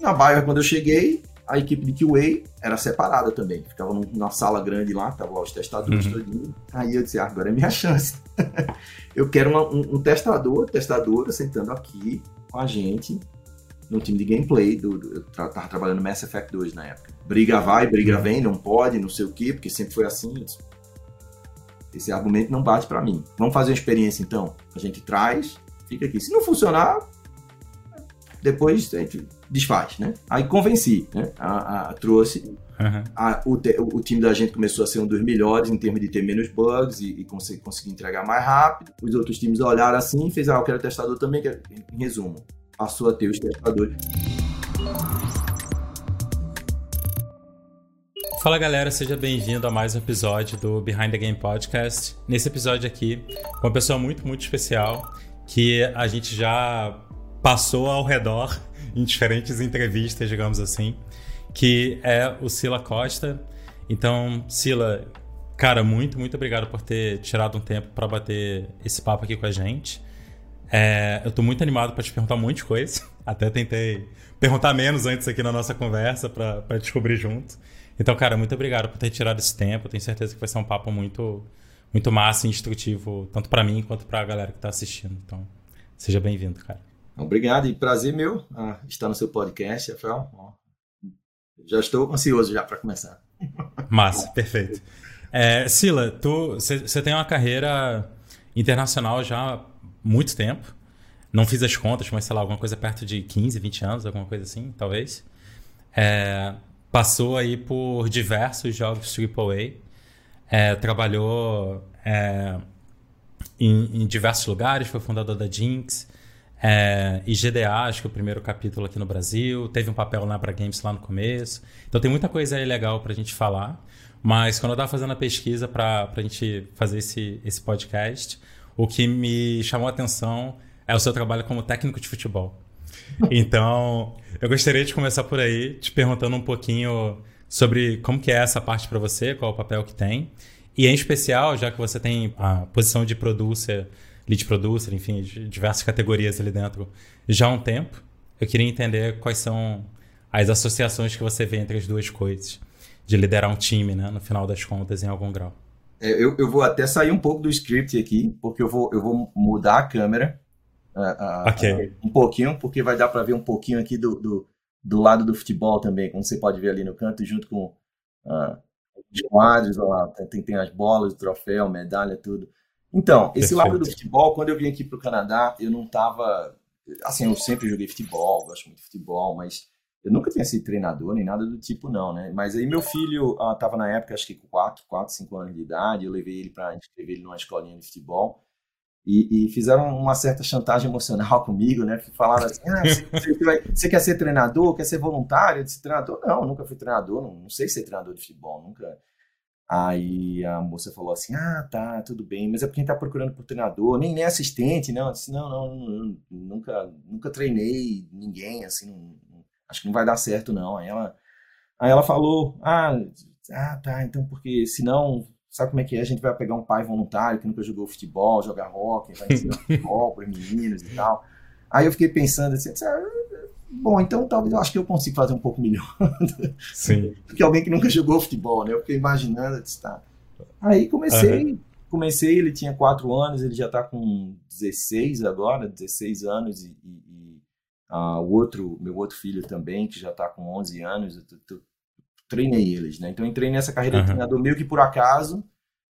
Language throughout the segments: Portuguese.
Na Bayer, quando eu cheguei, a equipe de QA era separada também. Ficava numa sala grande lá, tava lá os testadores uhum. todinho. Aí eu disse, ah, agora é minha chance. eu quero uma, um, um, testador, testadora sentando aqui com a gente no time de gameplay. Do, do eu tava trabalhando no Mass Effect 2 na época. Briga vai, briga vem, não pode, não sei o quê, porque sempre foi assim. Disse, esse argumento não bate para mim. Vamos fazer uma experiência então. A gente traz, fica aqui. Se não funcionar, depois a gente desfaz, né? Aí convenci, né? A, a trouxe. Uhum. A, o, te, o, time da gente começou a ser um dos melhores em termos de ter menos bugs e, e conseguir, conseguir entregar mais rápido. Os outros times olharam assim e fez, ah, eu quero testador também. Quero... Em resumo, passou a ter os testadores. Fala galera, seja bem-vindo a mais um episódio do Behind the Game Podcast. Nesse episódio aqui, uma pessoa muito, muito especial que a gente já passou ao redor em diferentes entrevistas, digamos assim, que é o Sila Costa. Então, Sila, cara, muito, muito obrigado por ter tirado um tempo para bater esse papo aqui com a gente. É, eu tô muito animado para te perguntar um monte de coisa. Até tentei perguntar menos antes aqui na nossa conversa para descobrir junto. Então, cara, muito obrigado por ter tirado esse tempo. Tenho certeza que vai ser um papo muito, muito massa e instrutivo, tanto para mim quanto para a galera que tá assistindo. Então, seja bem-vindo, cara. Obrigado e prazer meu ah, estar no seu podcast, Rafael. Já estou ansioso já para começar. Massa, perfeito. É, Sila, tu você tem uma carreira internacional já há muito tempo. Não fiz as contas, mas sei lá, alguma coisa perto de 15, 20 anos, alguma coisa assim, talvez. É, passou aí por diversos jogos AAA. É, trabalhou é, em, em diversos lugares, foi fundador da Jinx. É, e GDA, acho que é o primeiro capítulo aqui no Brasil. Teve um papel na Abra Games lá no começo. Então tem muita coisa aí legal pra gente falar. Mas quando eu tava fazendo a pesquisa pra, pra gente fazer esse, esse podcast, o que me chamou a atenção é o seu trabalho como técnico de futebol. Então, eu gostaria de começar por aí, te perguntando um pouquinho sobre como que é essa parte para você, qual é o papel que tem. E em especial, já que você tem a posição de producer lead producer, enfim, diversas categorias ali dentro já há um tempo. Eu queria entender quais são as associações que você vê entre as duas coisas, de liderar um time, né, no final das contas, em algum grau. É, eu, eu vou até sair um pouco do script aqui, porque eu vou, eu vou mudar a câmera uh, okay. um pouquinho, porque vai dar para ver um pouquinho aqui do, do, do, lado do futebol também, como você pode ver ali no canto, junto com uh, os quadros, lá, tem, tem as bolas, o troféu, medalha, tudo. Então, esse Perfeito. lado do futebol, quando eu vim aqui para o Canadá, eu não estava. Assim, eu sempre joguei futebol, gosto muito de futebol, mas eu nunca tinha sido treinador nem nada do tipo, não, né? Mas aí meu filho estava uh, na época, acho que com 4, 4, 5 anos de idade, eu levei ele para inscrever ele numa escolinha de futebol. E, e, fizeram uma certa chantagem emocional comigo, né? Falaram assim: ah, você, você, você, quer ser treinador, quer ser voluntário? Eu disse: treinador? Não, nunca fui treinador, não, não sei ser treinador de futebol, nunca Aí a moça falou assim: Ah, tá, tudo bem, mas é porque a gente tá procurando por treinador, nem, nem assistente, não. Eu disse: Não, não, não, nunca, nunca treinei ninguém, assim, não, acho que não vai dar certo, não. Aí ela, aí ela falou: Ah, ah, tá, então porque senão, sabe como é que é? A gente vai pegar um pai voluntário que nunca jogou futebol, jogar rock, vai ensinar futebol para meninos e tal. Aí eu fiquei pensando assim: ah, Bom, então talvez eu acho que eu consiga fazer um pouco melhor. Sim. do que alguém que nunca jogou futebol, né? Eu fiquei imaginando, disse, tá. Aí comecei, uhum. comecei, ele tinha 4 anos, ele já está com 16 agora, 16 anos, e, e, e uh, o outro, meu outro filho também, que já está com 11 anos, eu, eu, eu, treinei eles, né? Então entrei nessa carreira uhum. de treinador meio que por acaso,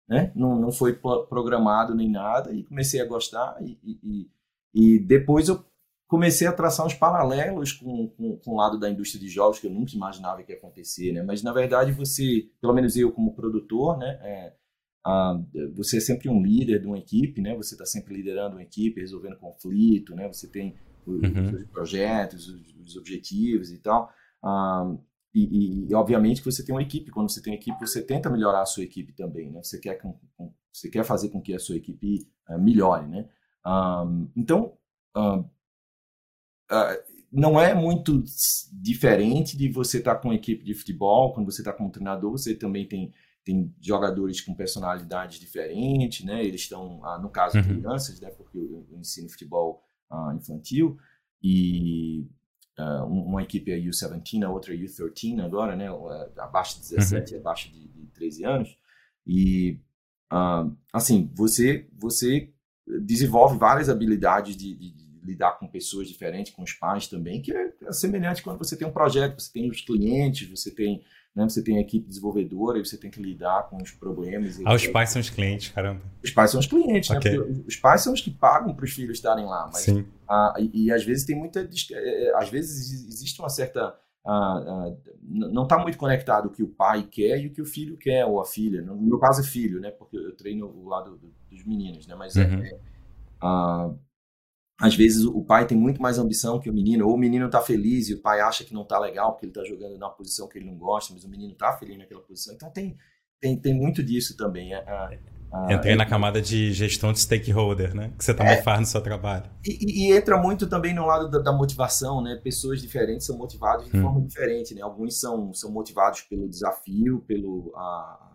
né? Não, não foi programado nem nada, e comecei a gostar, e, e, e depois eu comecei a traçar uns paralelos com, com, com, o lado da indústria de jogos que eu nunca imaginava que ia acontecer, né? Mas na verdade você, pelo menos eu como produtor, né? É, a, você é sempre um líder de uma equipe, né? Você está sempre liderando uma equipe, resolvendo conflito, né? Você tem os, uhum. os projetos, os, os, objetivos e tal. Ah, e, e, obviamente que você tem uma equipe. Quando você tem uma equipe, você tenta melhorar a sua equipe também, né? Você quer, com, com, você quer fazer com que a sua equipe uh, melhore, né? Um, então, uh, não é muito diferente de você estar tá com uma equipe de futebol, quando você está como treinador, você também tem, tem jogadores com personalidades diferentes, né? Eles estão, ah, no caso, uhum. crianças, né? Porque eu, eu ensino futebol ah, infantil e uh, uma equipe é U17, a outra é U13 agora, né? Abaixo de 17, uhum. abaixo de, de 13 anos. E, uh, assim, você, você desenvolve várias habilidades de, de, de, lidar com pessoas diferentes, com os pais também, que é, é semelhante quando você tem um projeto, você tem os clientes, você tem né? Você tem a equipe desenvolvedora e você tem que lidar com os problemas. Ah, os pais são os clientes, caramba. Os pais são os clientes, né? okay. né? os pais são os que pagam para os filhos estarem lá. Mas, Sim. Ah, e, e, às vezes tem muita. É, é, às vezes existe uma certa. Ah, ah, não está muito conectado o que o pai quer e o que o filho quer, ou a filha. No meu caso é filho, né? Porque eu treino o lado dos meninos, né? Mas é, uhum. é, às vezes o pai tem muito mais ambição que o menino, ou o menino está feliz e o pai acha que não está legal porque ele está jogando na posição que ele não gosta, mas o menino está feliz naquela posição. Então tem, tem, tem muito disso também. A, a, Entrei na camada de gestão de stakeholder, né? Que você também é, faz no seu trabalho. E, e, entra muito também no lado da, da, motivação, né? Pessoas diferentes são motivadas de hum. forma diferente, né? Alguns são, são motivados pelo desafio, pelo... A,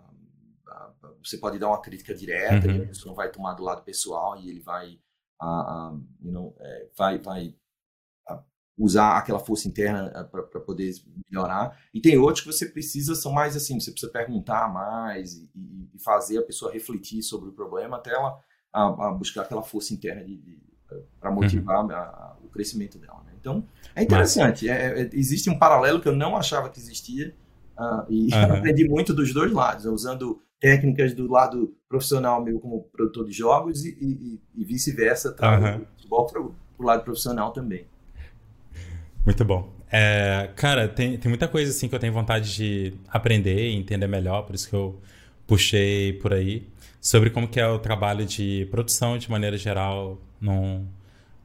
você pode dar uma crítica direta, uhum. e a pessoa não vai tomar do lado pessoal e ele vai a, a you know, é, vai, vai usar aquela força interna é, para poder melhorar. E tem outros que você precisa, são mais assim, você precisa perguntar mais e, e fazer a pessoa refletir sobre o problema até ela a, a buscar aquela força interna de, de para uhum. motivar uhum. a, o crescimento dela. Né? Então, é interessante. É, é, existe um paralelo que eu não achava que existia uh, e uhum. aprendi muito dos dois lados, né? usando técnicas do lado profissional meu como produtor de jogos e, e, e vice-versa, tá? Uhum. futebol para o lado profissional também. Muito bom. É, cara, tem, tem muita coisa assim que eu tenho vontade de aprender e entender melhor, por isso que eu puxei por aí, sobre como que é o trabalho de produção de maneira geral num,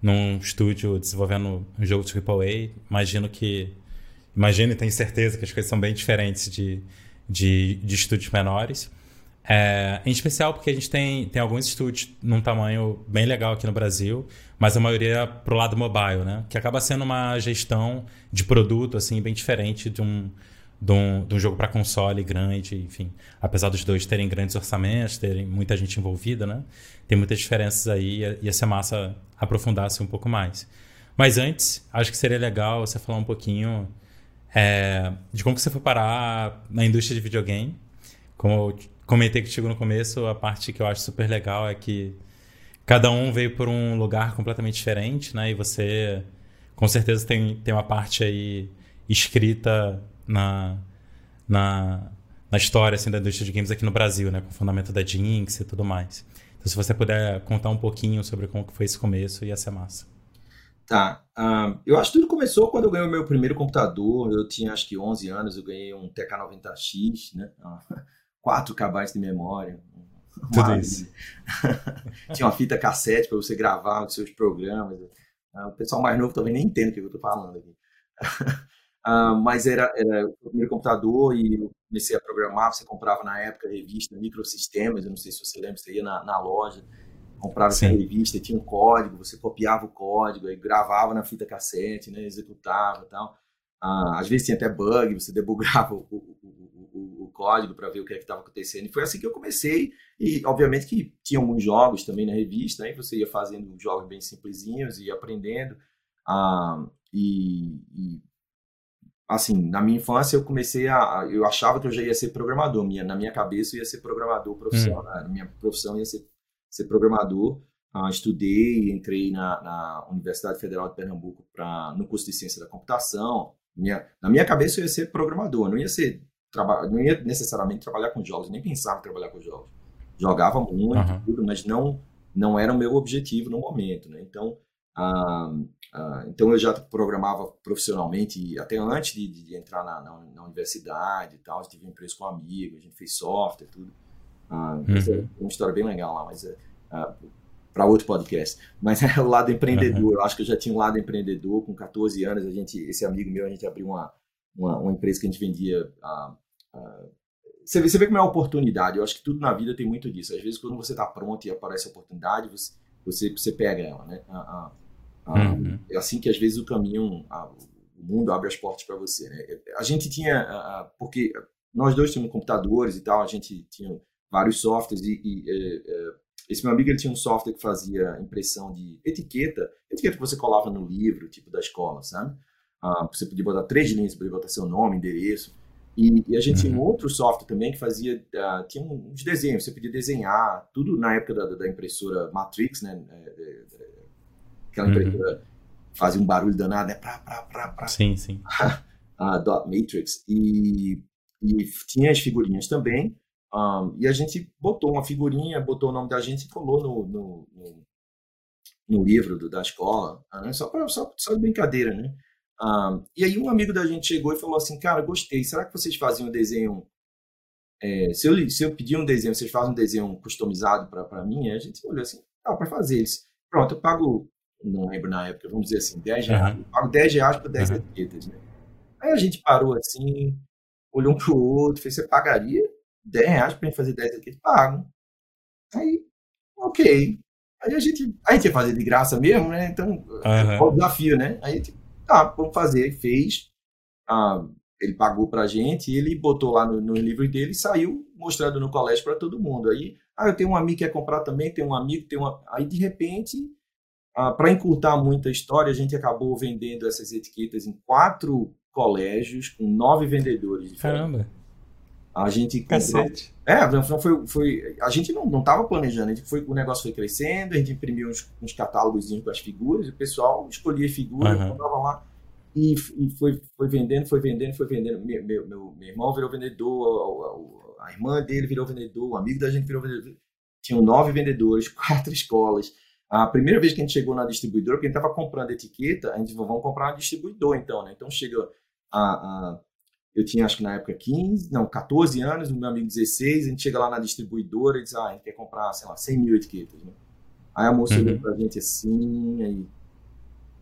num estúdio desenvolvendo um jogo AAA. Imagino que... Imagino e tenho certeza que as coisas são bem diferentes de, de, de estúdios menores. É, em especial porque a gente tem, tem alguns estúdios num tamanho bem legal aqui no Brasil, mas a maioria é pro lado mobile, né? Que acaba sendo uma gestão de produto, assim, bem diferente de um, de um, de um jogo para console grande, enfim. Apesar dos dois terem grandes orçamentos, terem muita gente envolvida, né? Tem muitas diferenças aí e ser massa aprofundar-se um pouco mais. Mas antes, acho que seria legal você falar um pouquinho é, de como você foi parar na indústria de videogame, como comentei contigo no começo, a parte que eu acho super legal é que cada um veio por um lugar completamente diferente, né? E você, com certeza, tem, tem uma parte aí escrita na, na, na história assim, da indústria de games aqui no Brasil, né? Com o fundamento da Jinx e tudo mais. Então, se você puder contar um pouquinho sobre como foi esse começo, ia ser massa. Tá. Uh, eu acho que tudo começou quando eu ganhei o meu primeiro computador. Eu tinha acho que 11 anos, eu ganhei um TK90X, né? Uh, 4 KB de memória. Tudo isso. Tinha uma fita cassete para você gravar os seus programas. Ah, o pessoal mais novo também nem entende o que eu estou falando aqui. uh, mas era, era o primeiro computador e eu comecei a programar. Você comprava na época a revista Microsistemas, eu não sei se você lembra, você ia na, na loja, comprava Sim. essa revista, tinha um código, você copiava o código, aí gravava na fita cassete, né, executava e tal. Uh, às vezes tinha até bug, você debugava o, o, o, código para ver o que é estava acontecendo. E foi assim que eu comecei. E, obviamente, que tinha alguns jogos também na revista, aí né? você ia fazendo jogos bem simplesinhos e aprendendo. Ah, e, e, assim, na minha infância eu comecei a. Eu achava que eu já ia ser programador. Minha, na minha cabeça eu ia ser programador profissional. Hum. Né? Minha profissão ia ser, ser programador. Ah, estudei, entrei na, na Universidade Federal de Pernambuco pra, no curso de Ciência da Computação. Minha, na minha cabeça eu ia ser programador, não ia ser não ia necessariamente trabalhar com jogos, nem pensava em trabalhar com jogos. Jogava muito, uhum. tudo, mas não não era o meu objetivo no momento, né? Então, ah, ah, então eu já programava profissionalmente até antes de, de entrar na, na, na, universidade e tal. Eu tive empresa com amigos, a gente fez software, tudo. Ah, uhum. É uma história bem legal lá, mas é, para outro podcast. Mas é o lado empreendedor. Uhum. Eu acho que eu já tinha um lado empreendedor com 14 anos. A gente, esse amigo meu, a gente abriu uma uma, uma empresa que a gente vendia você vê, você vê como é uma oportunidade. Eu acho que tudo na vida tem muito disso. Às vezes, quando você está pronto e aparece a oportunidade, você, você, você pega ela, né? uhum. É assim que, às vezes, o caminho, o mundo abre as portas para você, né? A gente tinha... porque nós dois tínhamos computadores e tal, a gente tinha vários softwares e, e é, é, esse meu amigo ele tinha um software que fazia impressão de etiqueta, etiqueta que você colava no livro, tipo da escola, sabe? Uh, você podia botar três linhas, podia botar seu nome, endereço. E, e a gente uhum. tinha um outro software também que fazia, uh, tinha uns desenhos, você podia desenhar, tudo na época da, da impressora Matrix, né? É, é, é, aquela uhum. impressora fazia um barulho danado, né? Pra, pra, pra, pra. Sim, sim. a Dot Matrix. E, e tinha as figurinhas também. Um, e a gente botou uma figurinha, botou o nome da gente e colou no, no, no, no livro do, da escola, né? só, pra, só, só de brincadeira, né? Um, e aí um amigo da gente chegou e falou assim, cara, gostei, será que vocês faziam um desenho... É, se, eu, se eu pedir um desenho, vocês fazem um desenho customizado para mim? a gente olhou assim, ah, para fazer eles. Pronto, eu pago, não lembro na época, vamos dizer assim, 10 reais. Uhum. Eu pago 10 reais por 10 uhum. etiquetas, né? Aí a gente parou assim, olhou um pro outro, fez, você pagaria 10 reais pra gente fazer 10 etiquetas? Pago. Aí, ok. Aí a gente, a gente ia fazer de graça mesmo, né? Então, uhum. é o desafio, né? Aí a gente tá, vamos fazer, fez. Ah, ele pagou pra gente ele botou lá no, no livro dele e saiu mostrando no colégio para todo mundo. Aí, ah, eu tenho um amigo que quer comprar também, tem um amigo, tem uma. Aí, de repente, ah, para encurtar muita história, a gente acabou vendendo essas etiquetas em quatro colégios, com nove vendedores. Caramba! A gente Cacete. É, foi, foi, a gente não estava planejando, a gente foi, o negócio foi crescendo, a gente imprimiu uns, uns catálogos com as figuras, o pessoal escolhia figura, uhum. lá e, e, foi, foi vendendo, foi vendendo, foi vendendo. Meu, meu, meu, irmão virou vendedor, a, a, a, irmã dele virou vendedor, o amigo da gente virou vendedor. Tinham nove vendedores, quatro escolas. A primeira vez que a gente chegou na distribuidora, porque a gente estava comprando etiqueta, a gente falou, vamos comprar uma distribuidor então, né? Então chega a, a eu tinha acho que na época 15, não, 14 anos, o meu amigo 16, a gente chega lá na distribuidora e diz, ah, a gente quer comprar, sei lá, 100 mil etiquetas, né? Aí a moça uhum. olhou pra gente assim, aí,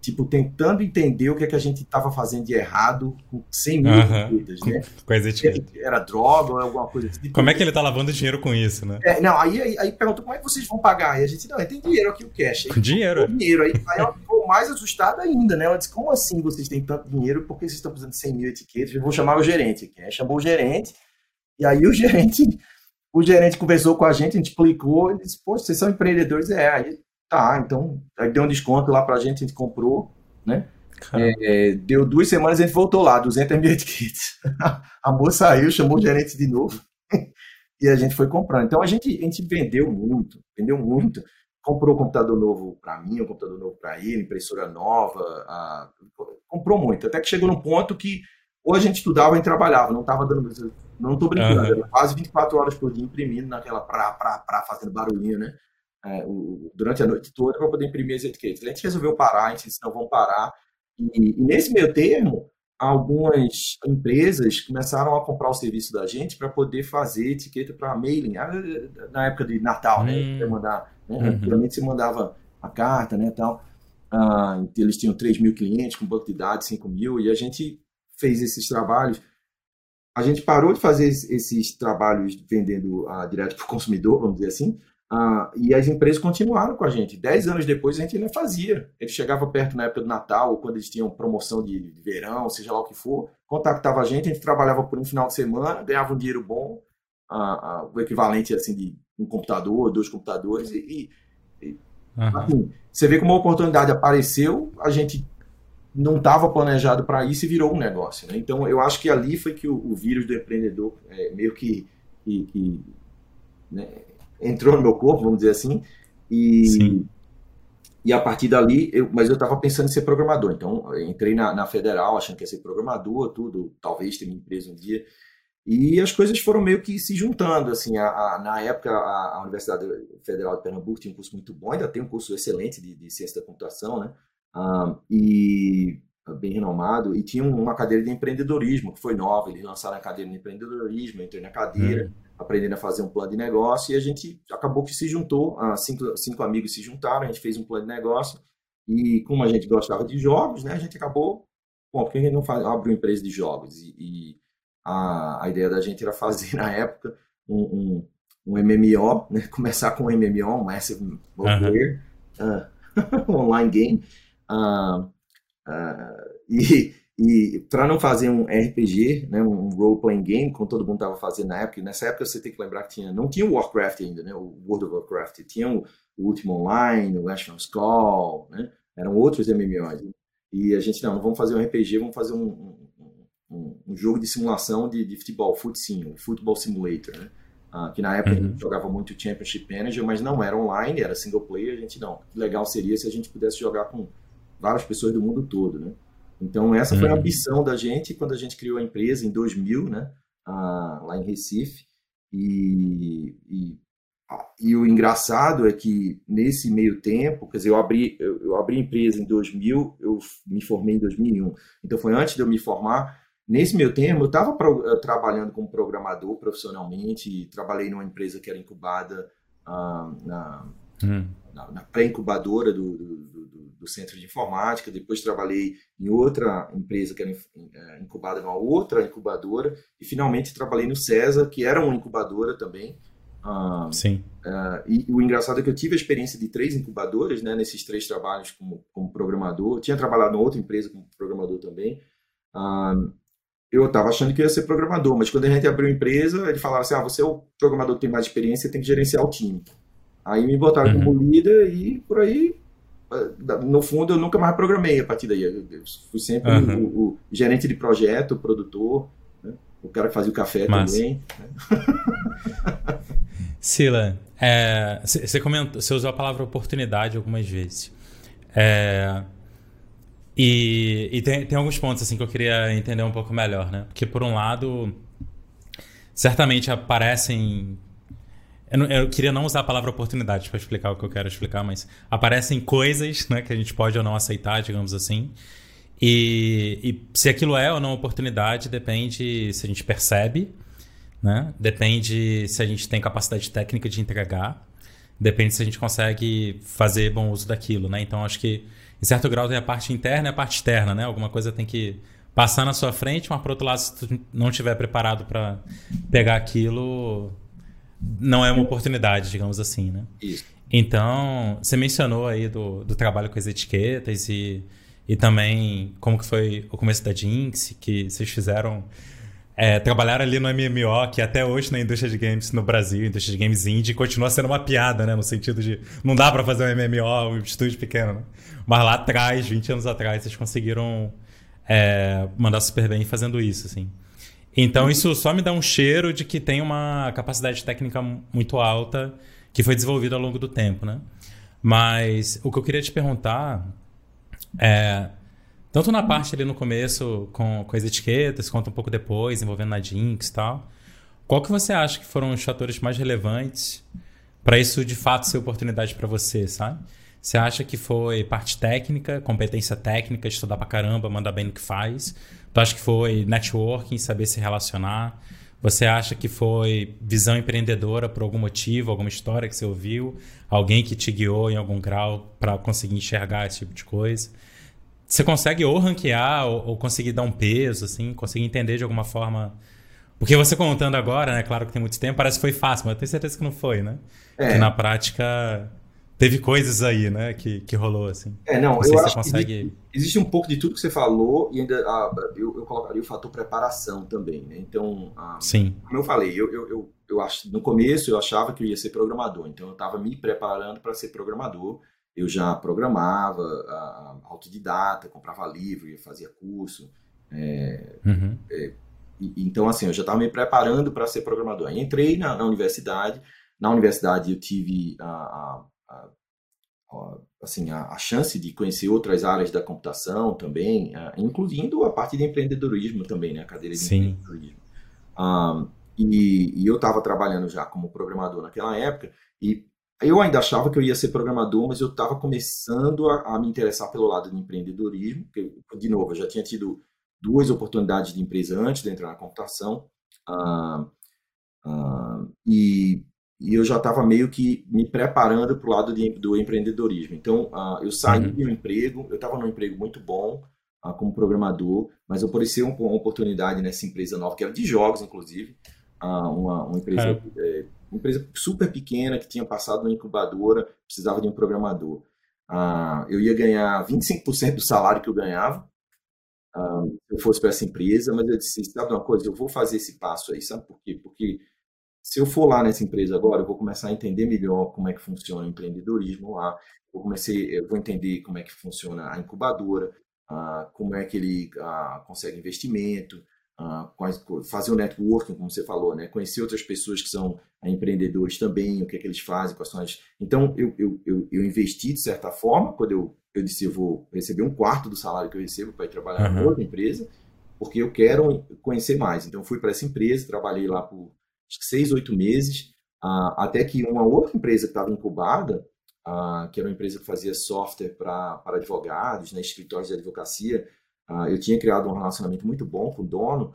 tipo, tentando entender o que, é que a gente estava fazendo de errado com 100 mil uhum. etiquetas, né? Com as etiquetas. Era droga ou alguma coisa assim. Como é que ele tá lavando dinheiro com isso, né? É, não, aí, aí, aí perguntou como é que vocês vão pagar? E a gente, não, tem dinheiro aqui, o cash. Aí, dinheiro? Dinheiro. Aí, aí ficou mais assustada ainda, né? Ela disse, como assim vocês têm tanto dinheiro? Por que vocês estão precisando de 100 mil etiquetas? Eu vou chamar o gerente aqui. Aí chamou o gerente, e aí o gerente, o gerente conversou com a gente, a gente explicou, ele disse, pô, vocês são empreendedores? É, aí, tá, então, aí deu um desconto lá pra gente, a gente comprou, né? É, deu duas semanas, a gente voltou lá, 200 mil etiquetas. a moça saiu, chamou o gerente de novo e a gente foi comprando. Então a gente, a gente vendeu muito, vendeu muito. Comprou um computador novo para mim, um computador novo para ele, impressora nova, a... comprou muito. Até que chegou num ponto que ou a gente estudava e trabalhava, não estava dando. Não estou brincando, uhum. era quase 24 horas por dia imprimindo naquela pra, pra, pra, fazendo barulhinho, né? É, o, durante a noite toda para poder imprimir as etiquetas. A gente resolveu parar, a gente disse: não, vamos parar e, e, nesse meio termo, algumas empresas começaram a comprar o serviço da gente para poder fazer etiqueta para mailing. Ah, na época de Natal, né? Hum. Mandar, né? Uhum. Antigamente você mandava a carta, né, tal. Ah, eles tinham 3 mil clientes com banco de dados, 5 mil, e a gente fez esses trabalhos. A gente parou de fazer esses trabalhos vendendo ah, direto para o consumidor, vamos dizer assim, ah, e as empresas continuaram com a gente. Dez anos depois a gente ainda fazia. Ele chegava perto na época do Natal, ou quando eles tinham promoção de, verão, seja lá o que for, contactava a gente, a gente trabalhava por um final de semana, ganhava um dinheiro bom, ah, ah, o equivalente assim de um computador, dois computadores, e, e uhum. assim, você vê como uma oportunidade apareceu, a gente não estava planejado para isso e virou um negócio. Né? Então eu acho que ali foi que o, o vírus do empreendedor é, meio que, que, que né, entrou no meu corpo, vamos dizer assim, e, Sim. e a partir dali, eu, mas eu estava pensando em ser programador, então entrei na, na, federal achando que ia ser programador, tudo, talvez ter minha empresa um dia, e as coisas foram meio que se juntando, assim, a, a, na época a, a, Universidade Federal de Pernambuco tinha um curso muito bom, ainda tem um curso excelente de, de ciência da computação, né, ah, e bem renomado, e tinha uma cadeira de empreendedorismo, que foi nova, eles lançaram a cadeira de empreendedorismo, eu entrei na cadeira, hum aprendendo a fazer um plano de negócio e a gente acabou que se juntou, ah, cinco, cinco amigos se juntaram, a gente fez um plano de negócio e como a gente gostava de jogos, né, a gente acabou, bom, por que a gente não faz, abre uma empresa de jogos? E, e a, a ideia da gente era fazer na época um, um, um MMO, né, começar com um MMO, um Massive Multiplayer, uh, online game, uh, uh, e e para não fazer um RPG, né, um role-playing game, como todo mundo estava fazendo na época, nessa época você tem que lembrar que tinha, não tinha o Warcraft ainda, né, o World of Warcraft, tinha o, o Ultima Online, o Ashnon's Call, né, eram outros MMOs. e a gente, não, não vamos fazer um RPG, vamos fazer um, um, um jogo de simulação de, de futebol, FootSim, o Football Simulator, né? Ah, que na época uhum. a gente jogava muito Championship Manager, mas não era online, era single player, a gente não. Legal seria se a gente pudesse jogar com várias pessoas do mundo todo, né? Então essa uhum. foi a uhum. ambição da gente quando a gente criou a empresa em 2000, né? Ah, lá em Recife. E, e, e, o engraçado é que nesse meio tempo, quer dizer, eu abri, eu, eu abri a empresa em 2000, eu me formei em 2001. Então foi antes de eu me formar, Nesse meu tempo, eu estava uh, trabalhando como programador profissionalmente, trabalhei numa empresa que era incubada uh, na, hum. na, na pré-incubadora do, do, do, do, Centro de Informática, depois trabalhei em outra empresa que era uh, incubada numa outra incubadora, e finalmente trabalhei no César, que era uma incubadora também. Sim. e o engraçado é que eu tive a experiência de três incubadoras, né, nesses três trabalhos como, como programador. Eu tinha trabalhado em outra empresa como programador também eu estava achando que ia ser programador, mas quando a gente abriu a empresa, ele falava assim: ah, você é o programador que tem mais experiência, tem que gerenciar o time. Aí me botaram uhum. como líder e por aí, eh, no fundo, eu nunca mais programei a partir daí. Eu fui sempre uhum. o, o, gerente de projeto, o produtor, né? o cara que fazia o café Massa. também. Né? Sila, você é, comentou, você usou a palavra oportunidade algumas vezes. É, e, e tem, tem alguns pontos assim que eu queria entender um pouco melhor, né? Porque por um lado, certamente aparecem eu, eu, queria não usar a palavra oportunidade para explicar o que eu quero explicar, mas aparecem coisas né, que a gente pode ou não aceitar, digamos assim. E, e, se aquilo é ou não oportunidade depende se a gente percebe, né? depende se a gente tem capacidade técnica de entregar, depende se a gente consegue fazer bom uso daquilo. Né? Então, acho que em certo grau tem a parte interna e a parte externa, né? Alguma coisa tem que passar na sua frente, mas por outro lado, se tu não estiver preparado para pegar aquilo, não é uma oportunidade, digamos assim, né? Isso. Então, você mencionou aí do, do trabalho com as etiquetas e, e também como que foi o começo da Jinx, que vocês fizeram é, trabalhar ali no MMO, que até hoje na indústria de games no Brasil, indústria de games indie, continua sendo uma piada, né? No sentido de não dá para fazer um MMO, um estúdio pequeno, né? Mas lá atrás, 20 anos atrás, vocês conseguiram é, mandar super bem fazendo isso, assim. Então isso só me dá um cheiro de que tem uma capacidade técnica muito alta que foi desenvolvida ao longo do tempo, né? Mas o que eu queria te perguntar é tanto na parte ali no começo com, com as etiquetas, quanto um pouco depois, envolvendo na Jinx e tal. Qual que você acha que foram os fatores mais relevantes para isso de fato ser oportunidade para você, sabe? Você acha que foi parte técnica, competência técnica, estudar pra caramba, mandar bem no que faz? Tu acha que foi networking, saber se relacionar? Você acha que foi visão empreendedora por algum motivo, alguma história que você ouviu? Alguém que te guiou em algum grau para conseguir enxergar esse tipo de coisa? Você consegue ou ranquear ou, ou, conseguir dar um peso, assim, conseguir entender de alguma forma. Porque você contando agora, né? Claro que tem muito tempo, parece que foi fácil, mas eu tenho certeza que não foi, né? É. Que na prática teve coisas aí, né, que, que rolou, assim. É, não, não eu acho consegue... que existe, existe, um pouco de tudo que você falou e ainda ah, eu, eu colocaria o fator preparação também, né? Então, ah, Sim. como eu falei, eu, eu, eu, eu acho, no começo eu achava que eu ia ser programador, então eu estava me preparando para ser programador eu já programava autodidata, comprava livro, fazia curso. É, uhum. é, e, então, assim, eu já estava me preparando para ser programador. Aí entrei na, na, universidade. Na universidade eu tive a, a, a, assim, a, chance de conhecer outras áreas da computação também, incluindo a parte de empreendedorismo também, né? A cadeira de Sim. empreendedorismo. Um, e, e eu estava trabalhando já como programador naquela época e eu ainda achava que eu ia ser programador, mas eu estava começando a, a, me interessar pelo lado do empreendedorismo, porque, de novo, eu já tinha tido duas oportunidades de empresa antes de entrar na computação, ah, ah, e, e, eu já estava meio que me preparando para o lado de, do empreendedorismo. Então, ah, eu saí uhum. do emprego, eu estava num emprego muito bom como programador, mas apareceu uma oportunidade nessa empresa nova, que era de jogos, inclusive, uma, uma empresa... É. Uma empresa super pequena que tinha passado na incubadora, precisava de um programador. Ah, eu ia ganhar 25% do salário que eu ganhava ah, se eu fosse para essa empresa, mas eu disse, sabe uma coisa, eu vou fazer esse passo aí, sabe por quê? Porque se eu for lá nessa empresa agora, eu vou começar a entender melhor como é que funciona o empreendedorismo lá, eu comecei, eu vou entender como é que funciona a incubadora, uh, como é que ele uh, consegue investimento, fazer o networking, como você falou, né? conhecer outras pessoas que são empreendedores também, o que é que eles fazem, quais são as... Então, eu, eu, eu, eu investi de certa forma, quando eu, eu disse eu vou receber um quarto do salário que eu recebo para ir trabalhar uhum. outra empresa, porque eu quero conhecer mais. Então, fui para essa empresa, trabalhei lá por seis, oito meses, uh, até que uma outra empresa que estava incubada, que era uma empresa que fazia software para advogados, né, escritórios de advocacia, uh, eu tinha criado um relacionamento muito bom com o dono,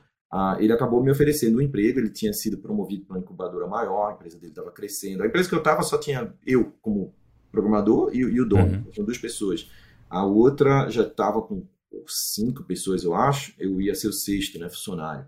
ele acabou me oferecendo um emprego, ele tinha sido promovido para uma incubadora maior, a empresa dele estava crescendo. A empresa que eu estava só tinha eu como programador e, e o dono, uhum. tinham duas pessoas. A outra já estava com cinco pessoas, eu acho, eu ia ser o sexto, né, funcionário.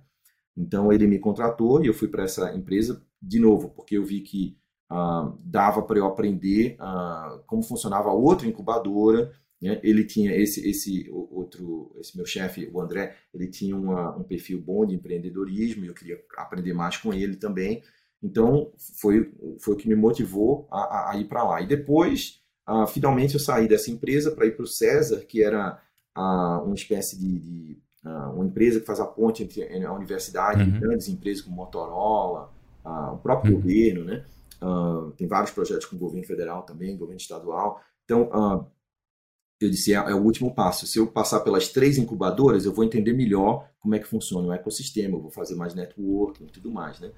Então ele me contratou e eu fui para essa empresa de novo, porque eu vi que uh, dava para eu aprender uh, como funcionava outra incubadora. Né? Ele tinha esse esse outro, esse meu chefe, o André, ele tinha uma, um perfil bom de empreendedorismo e eu queria aprender mais com ele também. Então foi foi o que me motivou a, a ir para lá. E depois, uh, finalmente, eu saí dessa empresa para ir para o César, que era uma espécie de, de uma empresa que faz a ponte entre a universidade uhum. e grandes empresas como Motorola, o próprio uhum. governo, né? Tem vários projetos com o governo federal também, governo estadual. Então, eu disse, é, é, o último passo. Se eu passar pelas três incubadoras, eu vou entender melhor como é que funciona o ecossistema, eu vou fazer mais networking e tudo mais, né?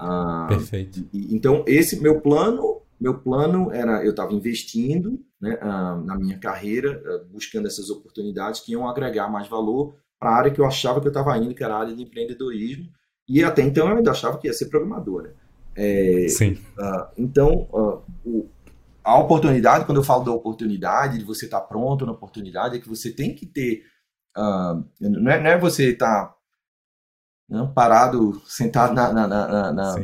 Uh, Perfeito. E, então, esse meu plano, meu plano era, eu estava investindo né, na minha carreira, buscando essas oportunidades que iam agregar mais valor para a área que eu achava que eu estava indo, que era a área de empreendedorismo, e até então eu ainda achava que ia ser programador. Né? É, Sim. Uh, então, uh, o, a oportunidade, quando eu falo da oportunidade, de você estar tá pronto na oportunidade, é que você tem que ter. Uh, não, é, não é você estar tá, não, parado, sentado na na na, na,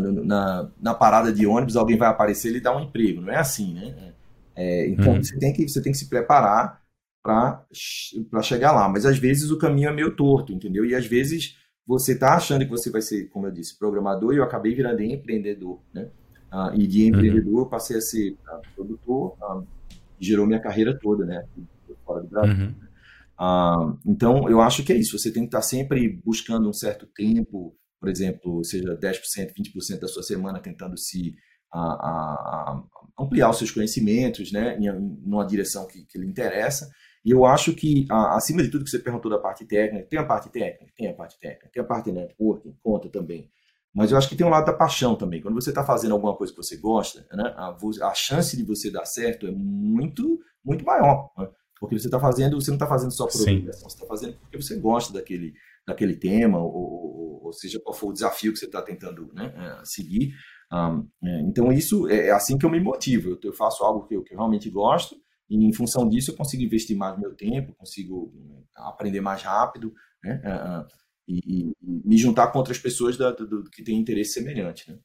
na, na, parada de ônibus, alguém vai aparecer e lhe dar um emprego. Não é assim, né? É, então, uhum. você, tem que, você tem que se preparar para chegar lá. Mas às vezes o caminho é meio torto, entendeu? E às vezes você está achando que você vai ser, como eu disse, programador e eu acabei virando empreendedor, né? Ah, e de empreendedor uhum. passei a ser ah, produtor, ah, gerou minha carreira toda, né? Fora do Brasil. Uhum. Então, eu acho que é isso. Você tem que estar sempre buscando um certo tempo, por exemplo, seja 10%, 20% da sua semana tentando se ampliar os seus conhecimentos, né? Em, em uma direção que, que lhe interessa. E eu acho que, acima de tudo que você perguntou da parte técnica, tem a parte técnica, tem a parte técnica, tem a parte networking, conta também. Mas eu acho que tem um lado da paixão também. Quando você está fazendo alguma coisa que você gosta, né, a, a, chance de você dar certo é muito, muito maior. Né? Porque você está fazendo, você não está fazendo só por obrigação, você está fazendo porque você gosta daquele, daquele tema, ou, ou, ou, seja, qual for o desafio que você está tentando né, é, seguir. Um, é, então, isso é, é assim que eu me motivo. Eu, eu faço algo que eu, que eu realmente gosto e em função disso eu consigo investir mais meu tempo, consigo né, aprender mais rápido, né? E, e, me juntar com outras pessoas da, do, do, que têm interesse semelhante. Né?